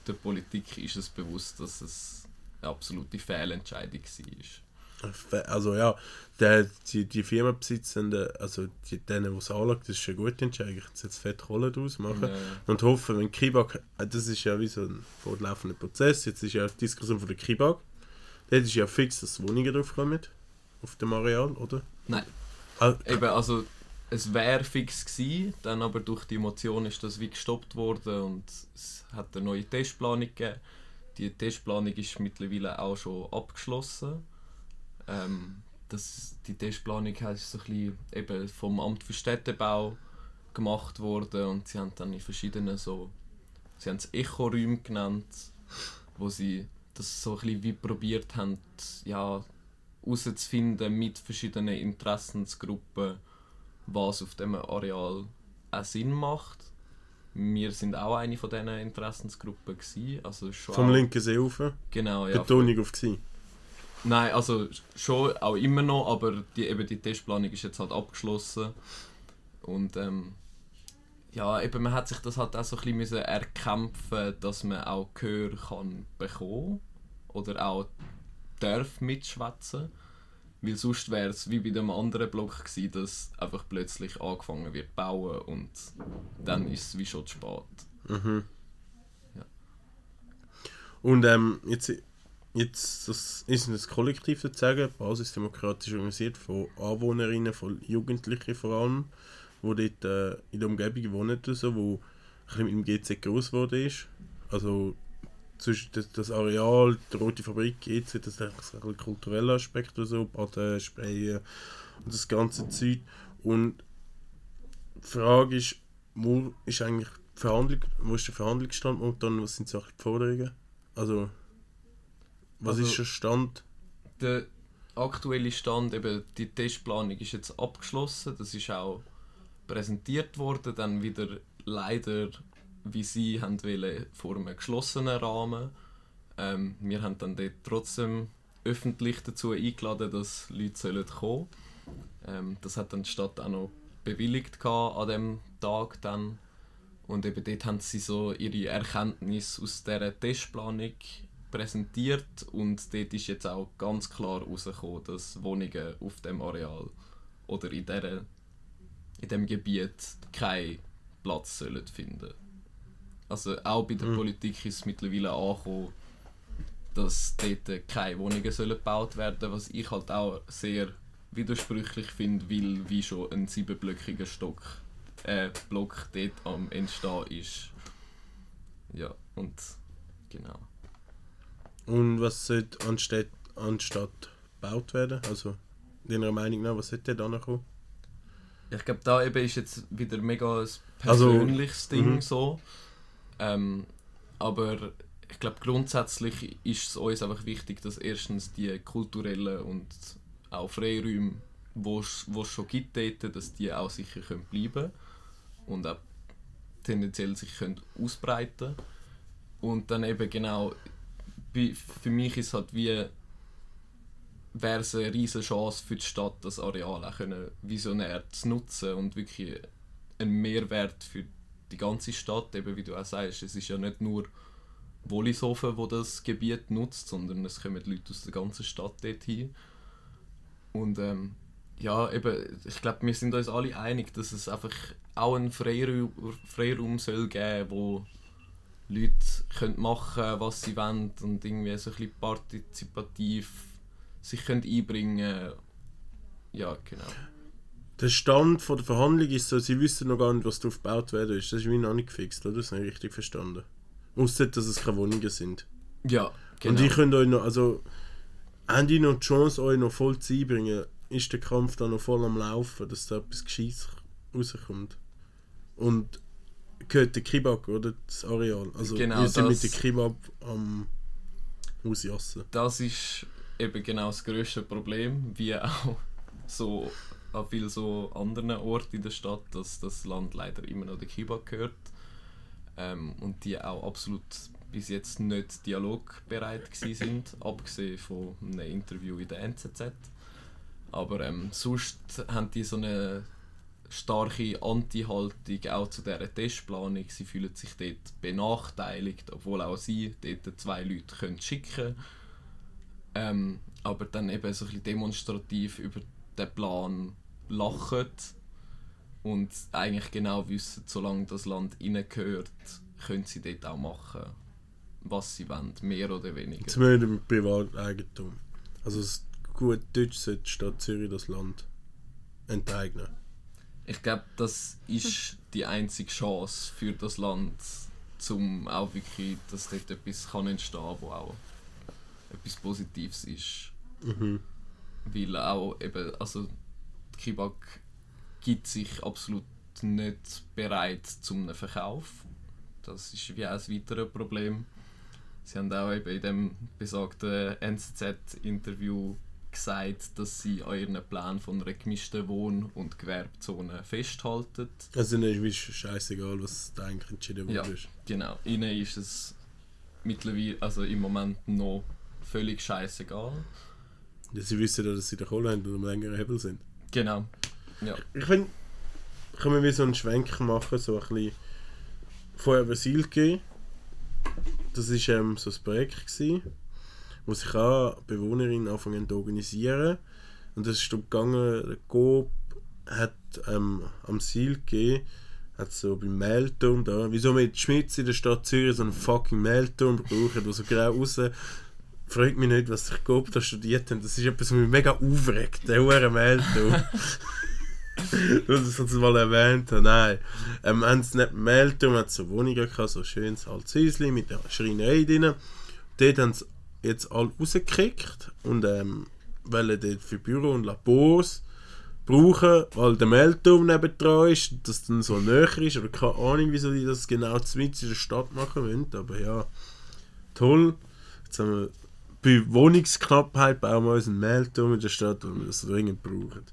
der Politik ist es bewusst, dass es eine absolute Fehlentscheidung war. Also ja, der, die, die Firmenbesitzenden, also die, denen, die es anlagt, das ist eine gute Entscheidung. Ich jetzt fett Kohle draus machen. Ja. Und hoffen, wenn Kibak, äh, das ist ja wie so ein fortlaufender Prozess, jetzt ist ja die Diskussion von der Kibak, dort ist ja fix, dass Wohnungen drauf kommen, auf dem Areal, oder? Nein. Ah, Eben, also es wäre fix gewesen, dann aber durch die Emotion ist das wie gestoppt worden und es hat eine neue Testplanung gegeben. Die Testplanung ist mittlerweile auch schon abgeschlossen. Ähm, das, die Testplanung ist so ein eben vom Amt für Städtebau gemacht worden und sie haben dann in verschiedenen so, sie haben es Echoräume genannt, wo sie das so ein wie probiert haben, ja, herauszufinden mit verschiedenen Interessensgruppen, was auf dem Areal auch Sinn macht. Wir sind auch eine von diesen Interessensgruppen gewesen, also schon vom auch, linken Seeufer, genau, ja, Betonung auf «gsi». Nein, also schon auch immer noch, aber die, eben die Testplanung ist jetzt halt abgeschlossen. Und ähm, ja, eben man hat sich das halt auch so ein bisschen müssen erkämpfen, dass man auch Gehör kann bekommen oder auch darf mitschwätzen. Weil sonst wäre es wie bei dem anderen Block gewesen, dass einfach plötzlich angefangen wird zu bauen und dann ist es wie schon zu spät. Mhm. Ja. Und ähm, jetzt, jetzt das ist ein Kollektiv sozusagen, basisdemokratisch organisiert, von Anwohnerinnen, von Jugendlichen vor allem, die dort äh, in der Umgebung wohnen, also, wo ein bisschen mit dem GZ groß geworden ist. Also zwischen das, das Areal, die Rote Fabrik, GZ, das ist eigentlich so ein bisschen kultureller Aspekt oder so, Baden, Sprayen und das ganze Zeug. Und die Frage ist, wo ist eigentlich die Verhandlung, wo ist der Verhandlungsstand momentan, was sind die Forderungen? Also, was Also- ist der Stand? Der aktuelle Stand, eben die Testplanung ist jetzt abgeschlossen, das ist auch präsentiert worden, dann wieder leider, wie sie haben wollen, vor einem geschlossenen Rahmen. Ähm, wir haben dann dort trotzdem öffentlich dazu eingeladen, dass Leute sollen kommen ähm, Das hat dann die Stadt auch noch bewilligt an dem Tag dann. Und eben dort haben sie so ihre Erkenntnisse aus dieser Testplanung präsentiert und dort ist jetzt auch ganz klar herausgekommen, dass Wohnungen auf dem Areal oder in, dieser, in dem Gebiet keinen Platz sollen finden. Also auch bei der Politik ist es mittlerweile angekommen, dass dort keine Wohnungen sollen gebaut werden was ich halt auch sehr widersprüchlich finde, weil wie schon ein siebenblöckiger Stock äh, Block dort am Entstehen ist. Ja, und genau. Und was sollte anstatt, anstatt gebaut werden? Also, deiner Meinung nach, was sollte da noch kommen? Ich glaube, da eben ist jetzt wieder mega ein Also, persönliches Ding mhm. so. Ähm, aber ich glaube, grundsätzlich ist es uns einfach wichtig, dass erstens die kulturellen und auch Freiräume, wo es schon gibt, dort, dass die auch sicher können bleiben und auch tendenziell sich können ausbreiten. Und dann eben genau, für mich ist es halt wie wäre es eine riesige Chance für die Stadt, das Areal auch können visionär zu nutzen und wirklich einen Mehrwert für die ganze Stadt, eben wie du auch sagst, es ist ja nicht nur Wollishofen, wo das Gebiet nutzt, sondern es kommen Leute aus der ganzen Stadt dort hin. Und ähm, ja, eben, ich glaube, wir sind uns alle einig, dass es einfach auch einen Freiraum, Freiraum soll geben, wo Leute können machen was sie wollen und irgendwie so ein bisschen partizipativ sich können einbringen Ja, genau. Der Stand von der Verhandlung ist so, sie wissen noch gar nicht, was drauf gebaut werden ist. Das ist wie noch nicht gefixt, oder? Das habe ich richtig verstanden. Ausser, dass es keine Wohnungen sind. Ja, genau. Und ich könnte euch noch, also, haben die noch die Chance, euch noch voll zu einbringen? Ist der Kampf dann noch voll am Laufen, dass da etwas Gescheites rauskommt? Und gehört der Kibak, oder? Das Areal. Also, Genau, wir sind mit dem Kebab am Ausjassen. das ist eben genau das grösste Problem, wie auch so an vielen so anderen Orten in der Stadt, dass das Land leider immer noch der Kiba gehört ähm, und die auch absolut bis jetzt nicht dialogbereit sind, abgesehen von einem Interview in der NZZ. Aber ähm, sonst haben die so eine starke Anti-Haltung auch zu dieser Testplanung. Sie fühlen sich dort benachteiligt, obwohl auch sie dort zwei Leute können schicken können. Ähm, aber dann eben so ein bisschen demonstrativ über den Plan lachen und eigentlich genau wissen, solange das Land ihnen gehört, können sie dort auch machen, was sie wollen, mehr oder weniger. Zumindest im Privateigentum. Also, es gut Deutsch sollte die Stadt Zürich das Land enteignen. Ich glaube, das ist die einzige Chance für das Land, zum auch wirklich, dass dort etwas kann entstehen, wo auch etwas Positives ist. Mhm. Weil auch eben, also die Kibak gibt sich absolut nicht bereit zum Verkauf. Das ist wie auch ein weiteres Problem. Sie haben auch eben in dem besagten NZZ-Interview gesagt, dass sie an ihren Plan von einer gemischten Wohn- und Gewerbezone festhalten. Also, dann ist es scheißegal, was da eigentlich entschieden Ja. wurde. Genau, ihnen ist es mittlerweile, also im Moment noch völlig scheißegal. Ja, Sie wissen ja, dass sie den Kohle haben und am längeren Hebel sind. Genau. Ja. Ich finde, können wir wie so einen Schwenk machen, so ein bisschen vorher Vasilke. Das war ähm, so ein Projekt, gewesen, wo sich auch Bewohnerinnen anfangen zu organisieren. Und das ist darum gegangen, der Coop hat ähm, am Silke hat so beim Mehlturm da, wieso in Schmitz in der Stadt Zürich so einen fucking Mehlturm brauchen, der so grau raus freut mich nicht, was sich Coop da studiert haben. Das ist etwas, was mich mega aufregt, der hure Mehlturm. Nur, dass ich das mal erwähnt habe. Nein. Ähm, haben sie nicht Mehlturm, hat so Wohnungen gehabt, so schönes altes Häuschen mit der Schreinerei drin. Dort haben sie jetzt alle rausgekickt und ähm, wollen dort für Büro und Labors brauchen, weil der Mehlturm nebendran ist, und das dann so näher ist, oder keine Ahnung, wieso die das genau mitten in der Stadt machen wollen, aber ja, toll. Jetzt haben wir bei Wohnungsknappheit bauen wir uns einen Mehlturm in der Stadt, weil wir das dringend brauchen.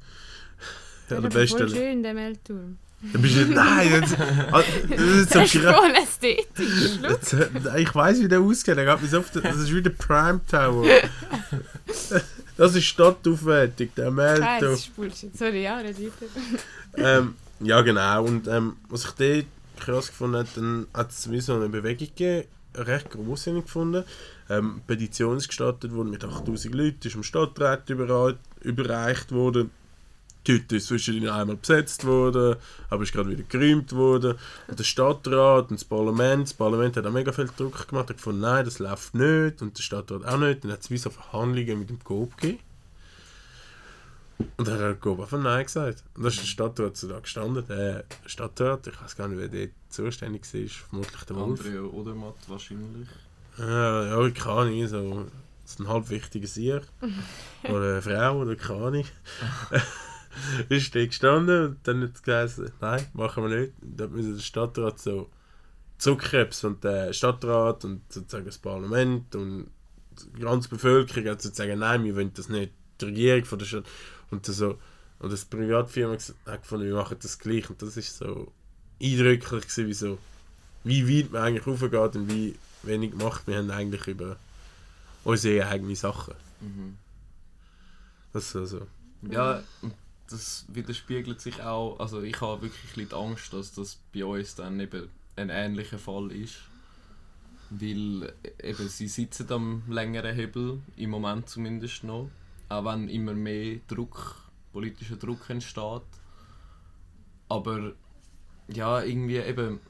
Ja, der Der ist voll beste. schön, der Mehlturm. Dann bist du nicht, nein, das, ah, das ist so Das ist gra- voll ästhetisch. Jetzt, äh, Ich weiß, wie der ausgeht. So das ist wie der Prime Tower. Das ist Stadtaufwertung, der Nein, Mehlturm. das ist Bullshit. Sorry, ja, weiter. Ähm, ja, genau. Und ähm, was ich dort krass gefunden habe, dann hat es wie so eine Bewegung gegeben, recht ich gefunden. Ähm, Petition ist gestartet worden mit 8000 Leuten, ist im Stadtrat überreicht worden. Die Hütte ist zwischendurch einmal besetzt worden, aber ist gerade wieder geräumt worden. Und der Stadtrat und das Parlament, das Parlament hat auch mega viel Druck gemacht, hat gefunden, nein, das läuft nicht und der Stadtrat auch nicht. Dann hat es wie so Verhandlungen mit dem Coop gegeben. Und dann hat Gob einfach Nein gesagt. Und da ist der Stadtrat so da gestanden. Der Stadtrat, ich weiß gar nicht, wer dort zuständig war, vermutlich der Wolf. Andrea Odermatt wahrscheinlich. Ja, ja, keine Ahnung, so, so ein halb wichtiger Sieg. oder eine Frau, oder keine Ahnung. ist da gestanden und dann hat es geheißen, nein, machen wir nicht. Und dann müssen der Stadtrat so zurückkrebsen und der Stadtrat und sozusagen das Parlament und die ganze Bevölkerung hat sozusagen, nein, wir wollen das nicht. Die Regierung von der Stadt und so und das Privatfirma hat gefunden, wir machen das gleich und das ist so eindrücklich gewesen, wie so wie weit man eigentlich raufgeht und wie wenig Macht wir haben eigentlich über unsere eigenen Sachen. Mhm. Das ist so, so. Ja, und das widerspiegelt sich auch. Also ich habe wirklich ein bisschen die Angst, dass das bei uns dann eben ein ähnlicher Fall ist. Weil eben sie sitzen am längeren Hebel, im Moment zumindest noch. Auch wenn immer mehr Druck, politischer Druck entsteht. Aber ja, irgendwie eben.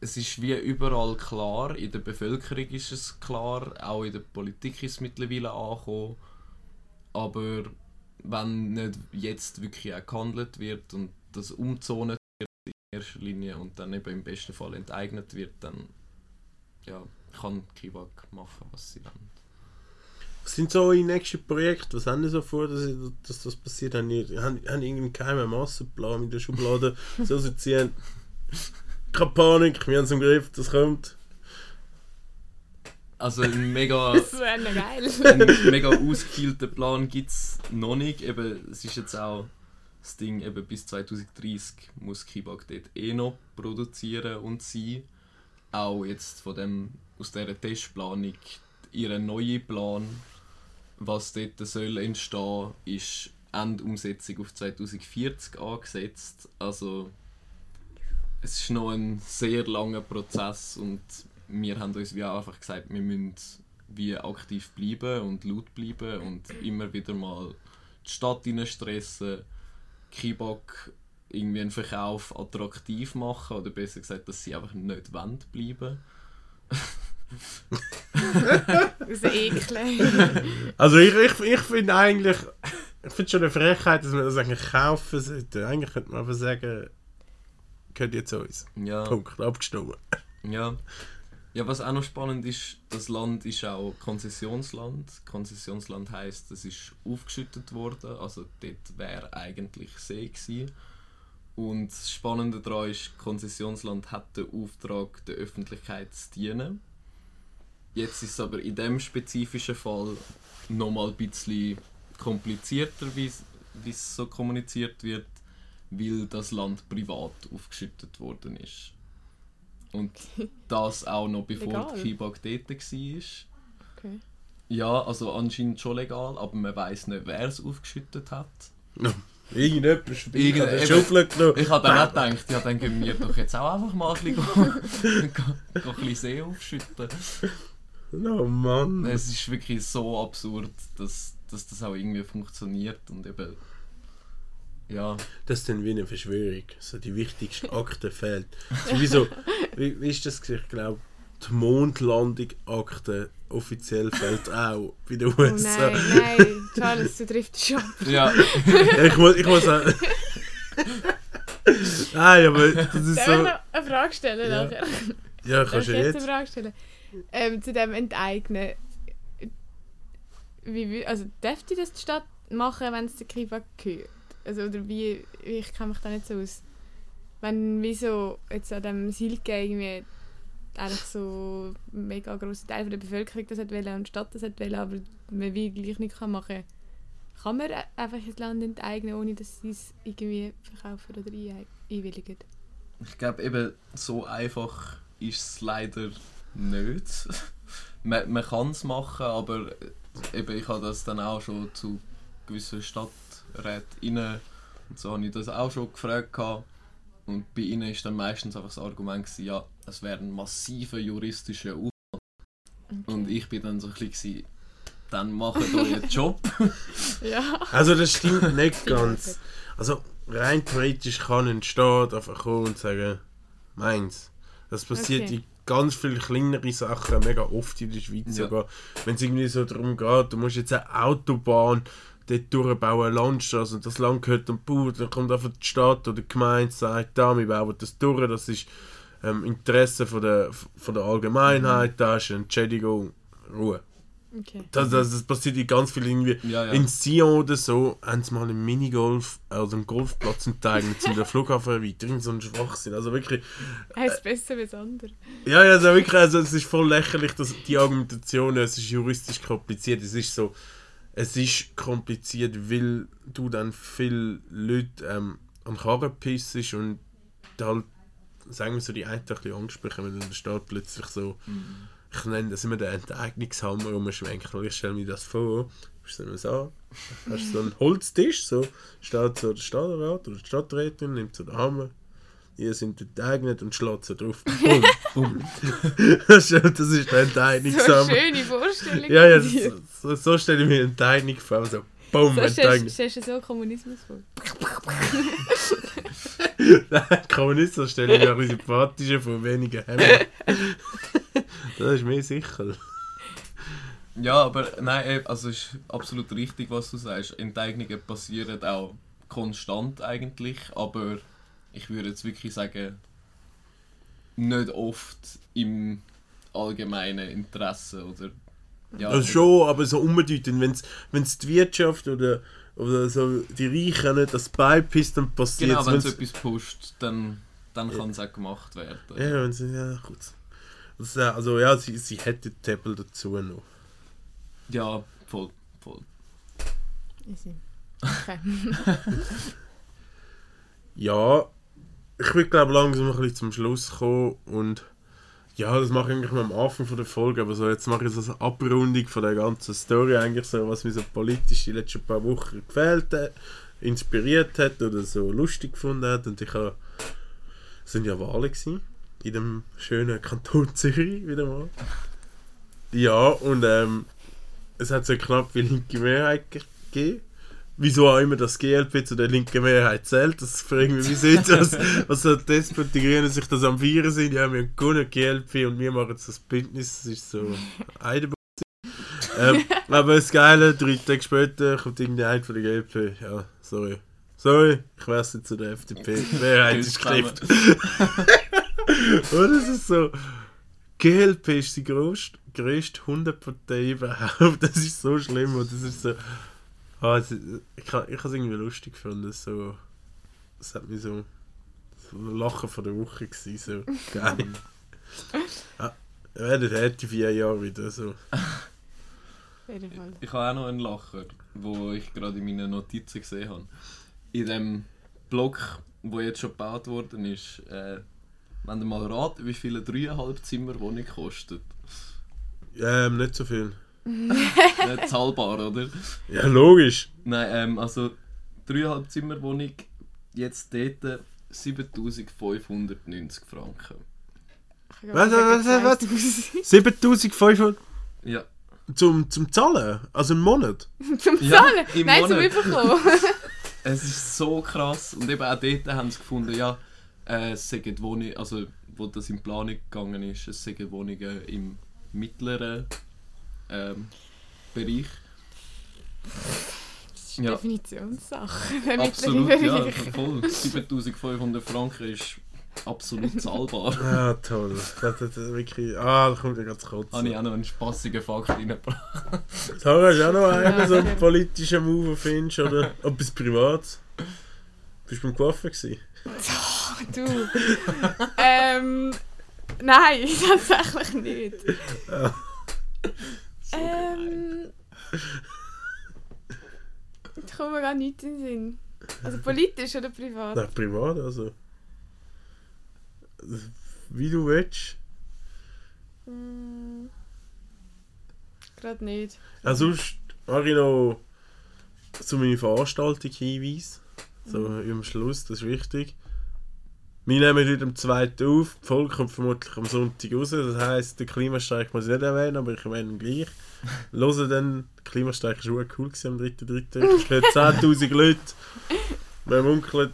Es ist wie überall klar, in der Bevölkerung ist es klar, auch in der Politik ist es mittlerweile angekommen. Aber wenn nicht jetzt wirklich auch gehandelt wird und das umzonet wird in erster Linie und dann eben im besten Fall enteignet wird, dann ja, kann Kibak machen, was sie wollen. Was sind so eure nächsten Projekte? Was haben ihr so vor, dass, dass das passiert? Haben ihr haben, haben irgendeinen geheimen Massenplan in der Schublade so sie ziehen? Keine Panik, wir haben es im Griff, das kommt. Also ein mega, Das wäre noch geil. einen mega ausgefeilten Plan gibt es noch nicht. Eben, es ist jetzt auch das Ding, eben bis 2030 muss Kibak dort eh noch produzieren und sein. Auch jetzt von dem, aus dieser Testplanung, ihr neuer Plan, was dort soll entstehen, ist Endumsetzung auf 2040 angesetzt. Also es ist noch ein sehr langer Prozess und wir haben uns wie auch einfach gesagt, wir müssen wie aktiv bleiben und laut bleiben und immer wieder mal die Stadt stressen, Kibak irgendwie einen Verkauf attraktiv machen oder besser gesagt, dass sie einfach nicht wollen bleiben. Aus Ekeln. Also ich, ich, ich finde eigentlich, ich finde schon eine Frechheit, dass man das eigentlich kaufen sollte. Eigentlich könnte man einfach sagen, gehört jetzt uns. Ja. Punkt, abgestimmt. Ja. Ja, was auch noch spannend ist, das Land ist auch Konzessionsland. Konzessionsland heißt, es ist aufgeschüttet worden, also dort wäre eigentlich See gewesen. Und das Spannende daran ist, Konzessionsland hat den Auftrag, der Öffentlichkeit zu dienen. Jetzt ist es aber in dem spezifischen Fall nochmal ein bisschen komplizierter, wie es- so kommuniziert wird, weil das Land privat aufgeschüttet worden ist. Und das auch noch bevor Legal? die Kibak dort war. Okay. Ja, also anscheinend schon legal, aber man weiß nicht, wer es aufgeschüttet hat. Irgendjemand ist vorbei, Irgend- hat eine eben. Schaufel genommen. Ich habe dann auch gedacht, ja, dann gehen wir doch jetzt auch einfach mal ein bisschen, go- go- go ein bisschen See aufschütten. Oh Mann. Es ist wirklich so absurd, dass, dass das auch irgendwie funktioniert und eben. Ja, Das ist dann wie eine Verschwörung. So die wichtigste Akte fehlt. So wie, so, wie, wie ist das? Ich glaube, die Mondlandung-Akte offiziell fehlt auch bei den Oh USA. nein, nein, Charles, du triffst schon. ja, ich muss, ich muss auch. Nein, aber das ist Darf ich so. noch eine Frage stellen Ja. nachher? Ja, kannst ich du jetzt. eine Frage stellen? Ähm, zu dem Enteignen. Wie, also dürfte das die Stadt machen, wenn es der Kiba gehört? Also, oder wie, ich kenne mich da nicht so aus. Wenn wieso jetzt an dem Silke irgendwie eigentlich so ein mega grosser Teil von der Bevölkerung das hat wollen und die Stadt das hat wollen, aber man wie gleich nicht kann machen kann man e- einfach das Land enteignen, ohne dass sie es irgendwie verkaufen oder ein- einwilligen? ich glaube eben, so einfach ist es leider nicht. man man kann es machen, aber eben, ich habe das dann auch schon zu gewissen Stadträten und so habe ich das auch schon gefragt. gehabt. Und bei ihnen ist dann meistens einfach das Argument, gewesen, ja, es wäre ein massiver juristischer Aufwand. Und ich bin dann so ein bisschen, dann macht euren Job. Ja. Also, das stimmt nicht ganz. Also, rein theoretisch kann ein Staat einfach kommen und sagen, meins. Das passiert Okay. in ganz vielen kleineren Sachen, mega oft in der Schweiz Ja. sogar. Wenn es irgendwie so darum geht, du musst jetzt eine Autobahn dort durchbauen Landstraße und das Land gehört dem Bauer, dann kommt einfach die Stadt oder die Gemeinde sagt, da, wir bauen das durch, das ist ähm, Interesse von der, von der Allgemeinheit, da ist eine Entschädigung, Ruhe. Okay. Das, das, das passiert in ganz vielen irgendwie. Ja, ja. In Sion oder so haben sie mal einen Minigolf, also einen Golfplatz enteignet, um den Flughafen erweitern. Irgend so ein Schwachsinn. Also wirklich, Heißt besser als andere. ja, ja, also wirklich, also es ist voll lächerlich, dass die Argumentation, es ist juristisch kompliziert. Es ist so, es ist kompliziert, weil du dann viele Leute ähm, an Karren pissest und halt, sagen wir so, die einen ein bisschen ansprechen, wenn dann der Staat plötzlich so, ich nenne das immer den Enteignungshammer umschwenkt, weil ich stelle mir das vor, bist du so, hast so einen Holztisch, so, steht so der Stadtrat oder die Stadträtin, nimmt so den Hammer, ihr sind enteignet und schlägt so drauf. Bumm, bumm. das ist das ist der So Enteignungshammer. eine schöne Vorstellung. Ja, ja, von so, so, so stelle ich mir Enteignung vor, so, bumm, So Enteignung. stellst du so Kommunismus vor. Kommunisten stelle ich mir ein bisschen sympathischer vor, weniger Hämmer. das ist mir sicher. Ja, aber nein, also es ist absolut richtig, was du sagst. Enteignungen passieren auch konstant eigentlich, aber ich würde jetzt wirklich sagen, nicht oft im allgemeinen Interesse oder ja, Also schon, aber so unbedeutend, wenn es die Wirtschaft oder, oder so die Reichen nicht das beipisst, dann passiert genau, wenn es es. etwas pusht, dann, dann kann es auch gemacht werden. Ja, wenn sie, ja, gut. Das, also ja, sie, sie hätte die Tabel dazu noch. Ja, voll, voll. Easy. Okay. Ja, ich will glaube langsam ein bisschen zum Schluss kommen und ja, das mache ich eigentlich mal am Anfang von der Folge, aber so jetzt mache ich so eine Abrundung von der ganzen Story eigentlich so, was mir so politisch die letzten paar Wochen gefällt hat, inspiriert hat oder so lustig gefunden hat und ich habe, es sind ja Wahlen gewesen, in dem schönen Kanton Zürich wieder mal. Ja, und ähm, es hat so eine knappe linke Mehrheit ge- gegeben wieso auch immer das GLP zu der linken Mehrheit zählt. Das frage ich mich jetzt, was, was die SP und die Grünen sich das am Vieren sind. Ja, wir haben gewonnen, GLP, und wir machen jetzt das Bündnis. Das ist so eine ähm, Aber das Geile, drei Tage später kommt irgendein von der GLP. Ja, sorry. Sorry, ich wechsle zu der FDP. Mehrheit ist geklebt. Und es ist so... GLP ist die grösste, grösste Hundepartei überhaupt. Das ist so schlimm und das ist so... Ah, es, ich kann ich es irgendwie lustig gefunden, so... Es hat mich so... so ein Lachen von der Woche gewesen, so geil. ja, werden hätte vier Jahre wieder so. Auf jeden Fall. Ich habe auch noch einen Lacher, wo ich gerade in meinen Notizen gesehen habe. In dem Block, wo jetzt schon gebaut worden ist, äh, wenn ihr mal raten, wie viel eine 3,5 Zimmer Wohnung kostet. Ähm, nicht so viel. Nicht zahlbar, oder? Ja, logisch. Nein, ähm, also 3,5 Zimmer Wohnung, jetzt dort 7590 Franken. Ich Was, was, was, 2000. 7500 Ja. zum, zum Zahlen? Also im Monat? Zum Ja, Zahlen? im Nein, zum Monat. Überkommen. Es ist so krass. Und eben auch dort haben sie gefunden, ja, äh, es sind Wohnungen, also wo das in Planung gegangen ist, es sind Wohnungen im mittleren ähm, Bereich. Das ist eine Ja. Definitionssache. Absolut, ja, voll. 7500 Franken ist absolut zahlbar. Ah, toll. Das, das, das, wirklich, ah, da kommt ja ganz kurz. Habe ich auch noch einen spassigen Fakt reingebracht. Sarah, hast du auch noch einen Ja. so einen politischen Move findest oder etwas Privates? Bist du beim Coiffeur gewesen? Du. ähm. Nein, tatsächlich nicht. ähm. Ich komme gar nicht in den Sinn. Also politisch oder privat? Nein, privat, also. Wie du willst. Hm, Gerade nicht. Ja, sonst mache ich noch zu meiner Veranstaltung Hinweis. So im Schluss, das ist wichtig. Wir nehmen heute am 2. auf, die Folge kommt vermutlich am Sonntag raus. Das heisst, den Klimastreik muss ich nicht erwähnen, aber ich erwähne ihn gleich. Hören dann, der Klimastreik war schon cool gewesen am 3.3. Ich gehört 10'000 Leute. Mein Onkel eine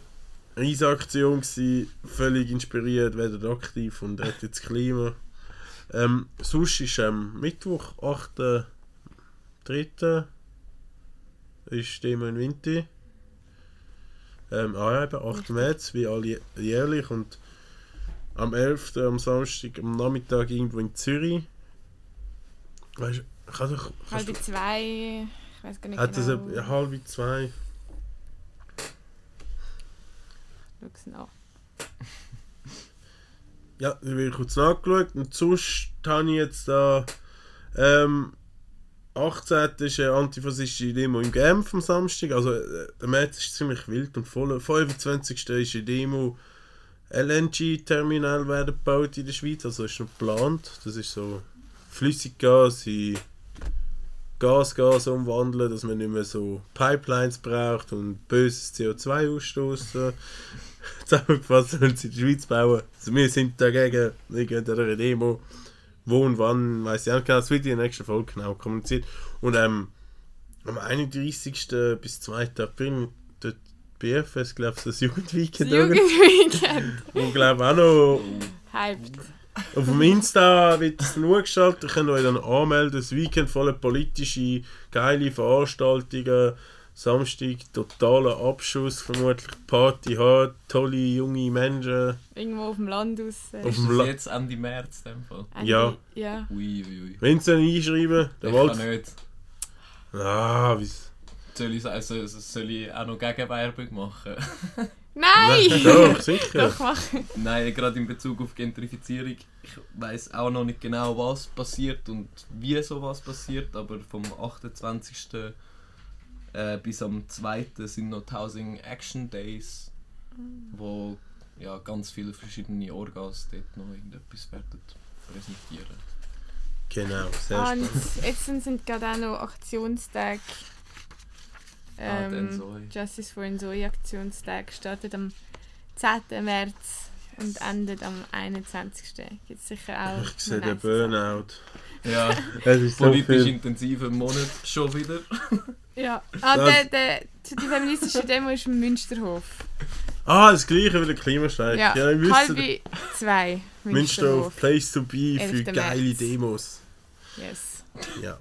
Riesaktion gewesen, völlig inspiriert, werden aktiv und rettet das Klima. Ähm, sonst ist am Mittwoch, 8.3. ist Demo in Winter. Ähm, ah ja, eben, 8. März, wie alle jährlich. Und am 11. am Samstag, am Nachmittag irgendwo in Zürich. Weißt du, kann doch. kannst Halb du- zwei, ich weiß gar nicht Hat das genau. eine, ja, halb zwei? Schau's nach. Ja, ich habe kurz nachgeschaut. Und sonst habe ich jetzt da. Ähm, 18. ist eine antifaschistische Demo in Genf am Samstag. Also äh, der März ist ziemlich wild und voll. 25. ist eine Demo. LNG-Terminal werden gebaut in der Schweiz. Also ist noch geplant. Das ist so Flüssiggas in Gas, Gas umwandeln, dass man nicht mehr so Pipelines braucht und böses CO2 ausstoßen. Zusammengefasst wollen sie in der Schweiz bauen. Also wir sind dagegen, wir gehen an einer Demo. Wo und wann, weiß ich auch nicht genau, das wird in der nächsten Folge genau kommuniziert. Und ähm, am 31. bis 2. April dort BFS, glaube ich, das Jugendweekend. Das Jugendweekend. Und glaube auch noch Hyped. auf dem Insta wird es nur gestaltet. Ihr könnt euch dann anmelden. Das Weekend voller politische, geile Veranstaltungen. Samstag totaler Abschuss, vermutlich Party hart, tolle junge Menschen. Irgendwo auf dem Land aus. Äh, Auf Ist dem La- jetzt Ende März in dem Fall? Ende- Ja. Ja. Ui, ui, ui. Wenn sie dann einschreiben, der Ich Wald. kann nicht. Ah, wie's. Soll ich, also, soll ich auch noch Gegenwerbung machen? Nein! Doch, sicher. Doch, mach. Nein, gerade in Bezug auf Gentrifizierung. Ich weiß auch noch nicht genau, was passiert und wie sowas passiert, aber vom 28. Äh, bis am 2. sind noch die Housing Action Days, wo ja, ganz viele verschiedene Orgas dort noch irgendetwas werden präsentieren. Genau, sehr Und spannend. jetzt sind, gerade auch noch Aktionstage. Ah, Ähm, Zoe. Justice for Zoe Aktionstag startet am 10. März und endet am 21. Gibt es sicher auch. Ich sehe den Burnout. Ja, Es ist so politisch viel. intensiver Monat schon wieder. Ja. Ah, Das- der, der, die feministische Demo ist im Münsterhof. Ah, das gleiche wie der Klimastreik. Ja, Ja, ich halb zwei. Münsterhof, Place to be für 11. geile März. Demos. Yes. Ja.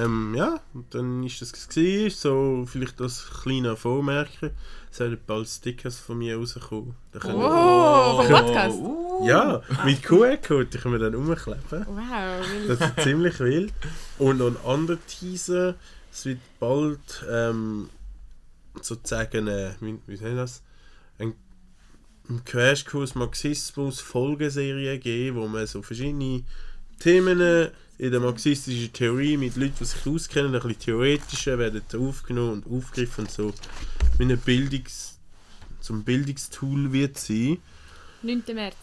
Ähm, ja, und dann ist das gewesen. So, vielleicht das kleine Vormerken. Es werden bald Stickers von mir rauskommen. Oh, vom Podcast. Uh. Ja, mit QR-Code die können wir dann umkleben. Wow. Das ist ziemlich wild. Und noch ein anderer Teaser. Es wird bald ähm, sozusagen, äh, wie, wie nennt das? Ein, ein Crashkurs Marxismus Folgeserie geben, wo man so verschiedene Themen in der marxistischen Theorie mit Leuten, die sich auskennen, ein bisschen theoretischer, werden aufgenommen und aufgegriffen und so wie ein Bildungs zum Bildungstool wird sein. 9. März.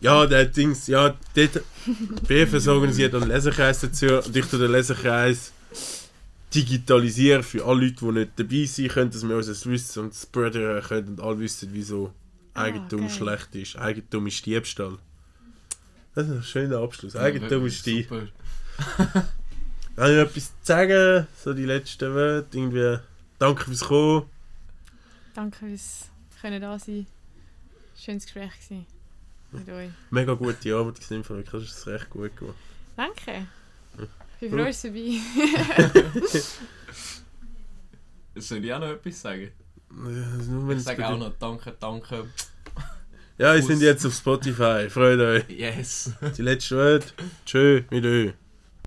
Ja, der Dings, ja, dort, BFS organisiert einen Leserkreis dazu und ich tue den Leserkreis digitalisieren für alle Leute, die nicht dabei sein können, dass wir uns das Wissen und spreadern können und alle wissen, wieso Eigentum geil. schlecht ist. Eigentum ist Diebstahl. Das ist ein schöner Abschluss. Eigentum ist Dieb. Super. Habe ich etwas zu sagen? So die letzten Worte. Irgendwie, danke fürs Kommen. Danke fürs können da sein. Schönes Gespräch gewesen mit. Mega gute Arbeit im Fall. wirklich. Das ist recht gut geworden. Danke. Ich bin froh, dass du dabei. Soll ich auch noch etwas sagen? Ja, nur wenn Ich es sage auch noch Danke, danke. Ja, wir sind jetzt auf Spotify. Freut euch. Yes. Die letzte Wort. Tschö mit euch.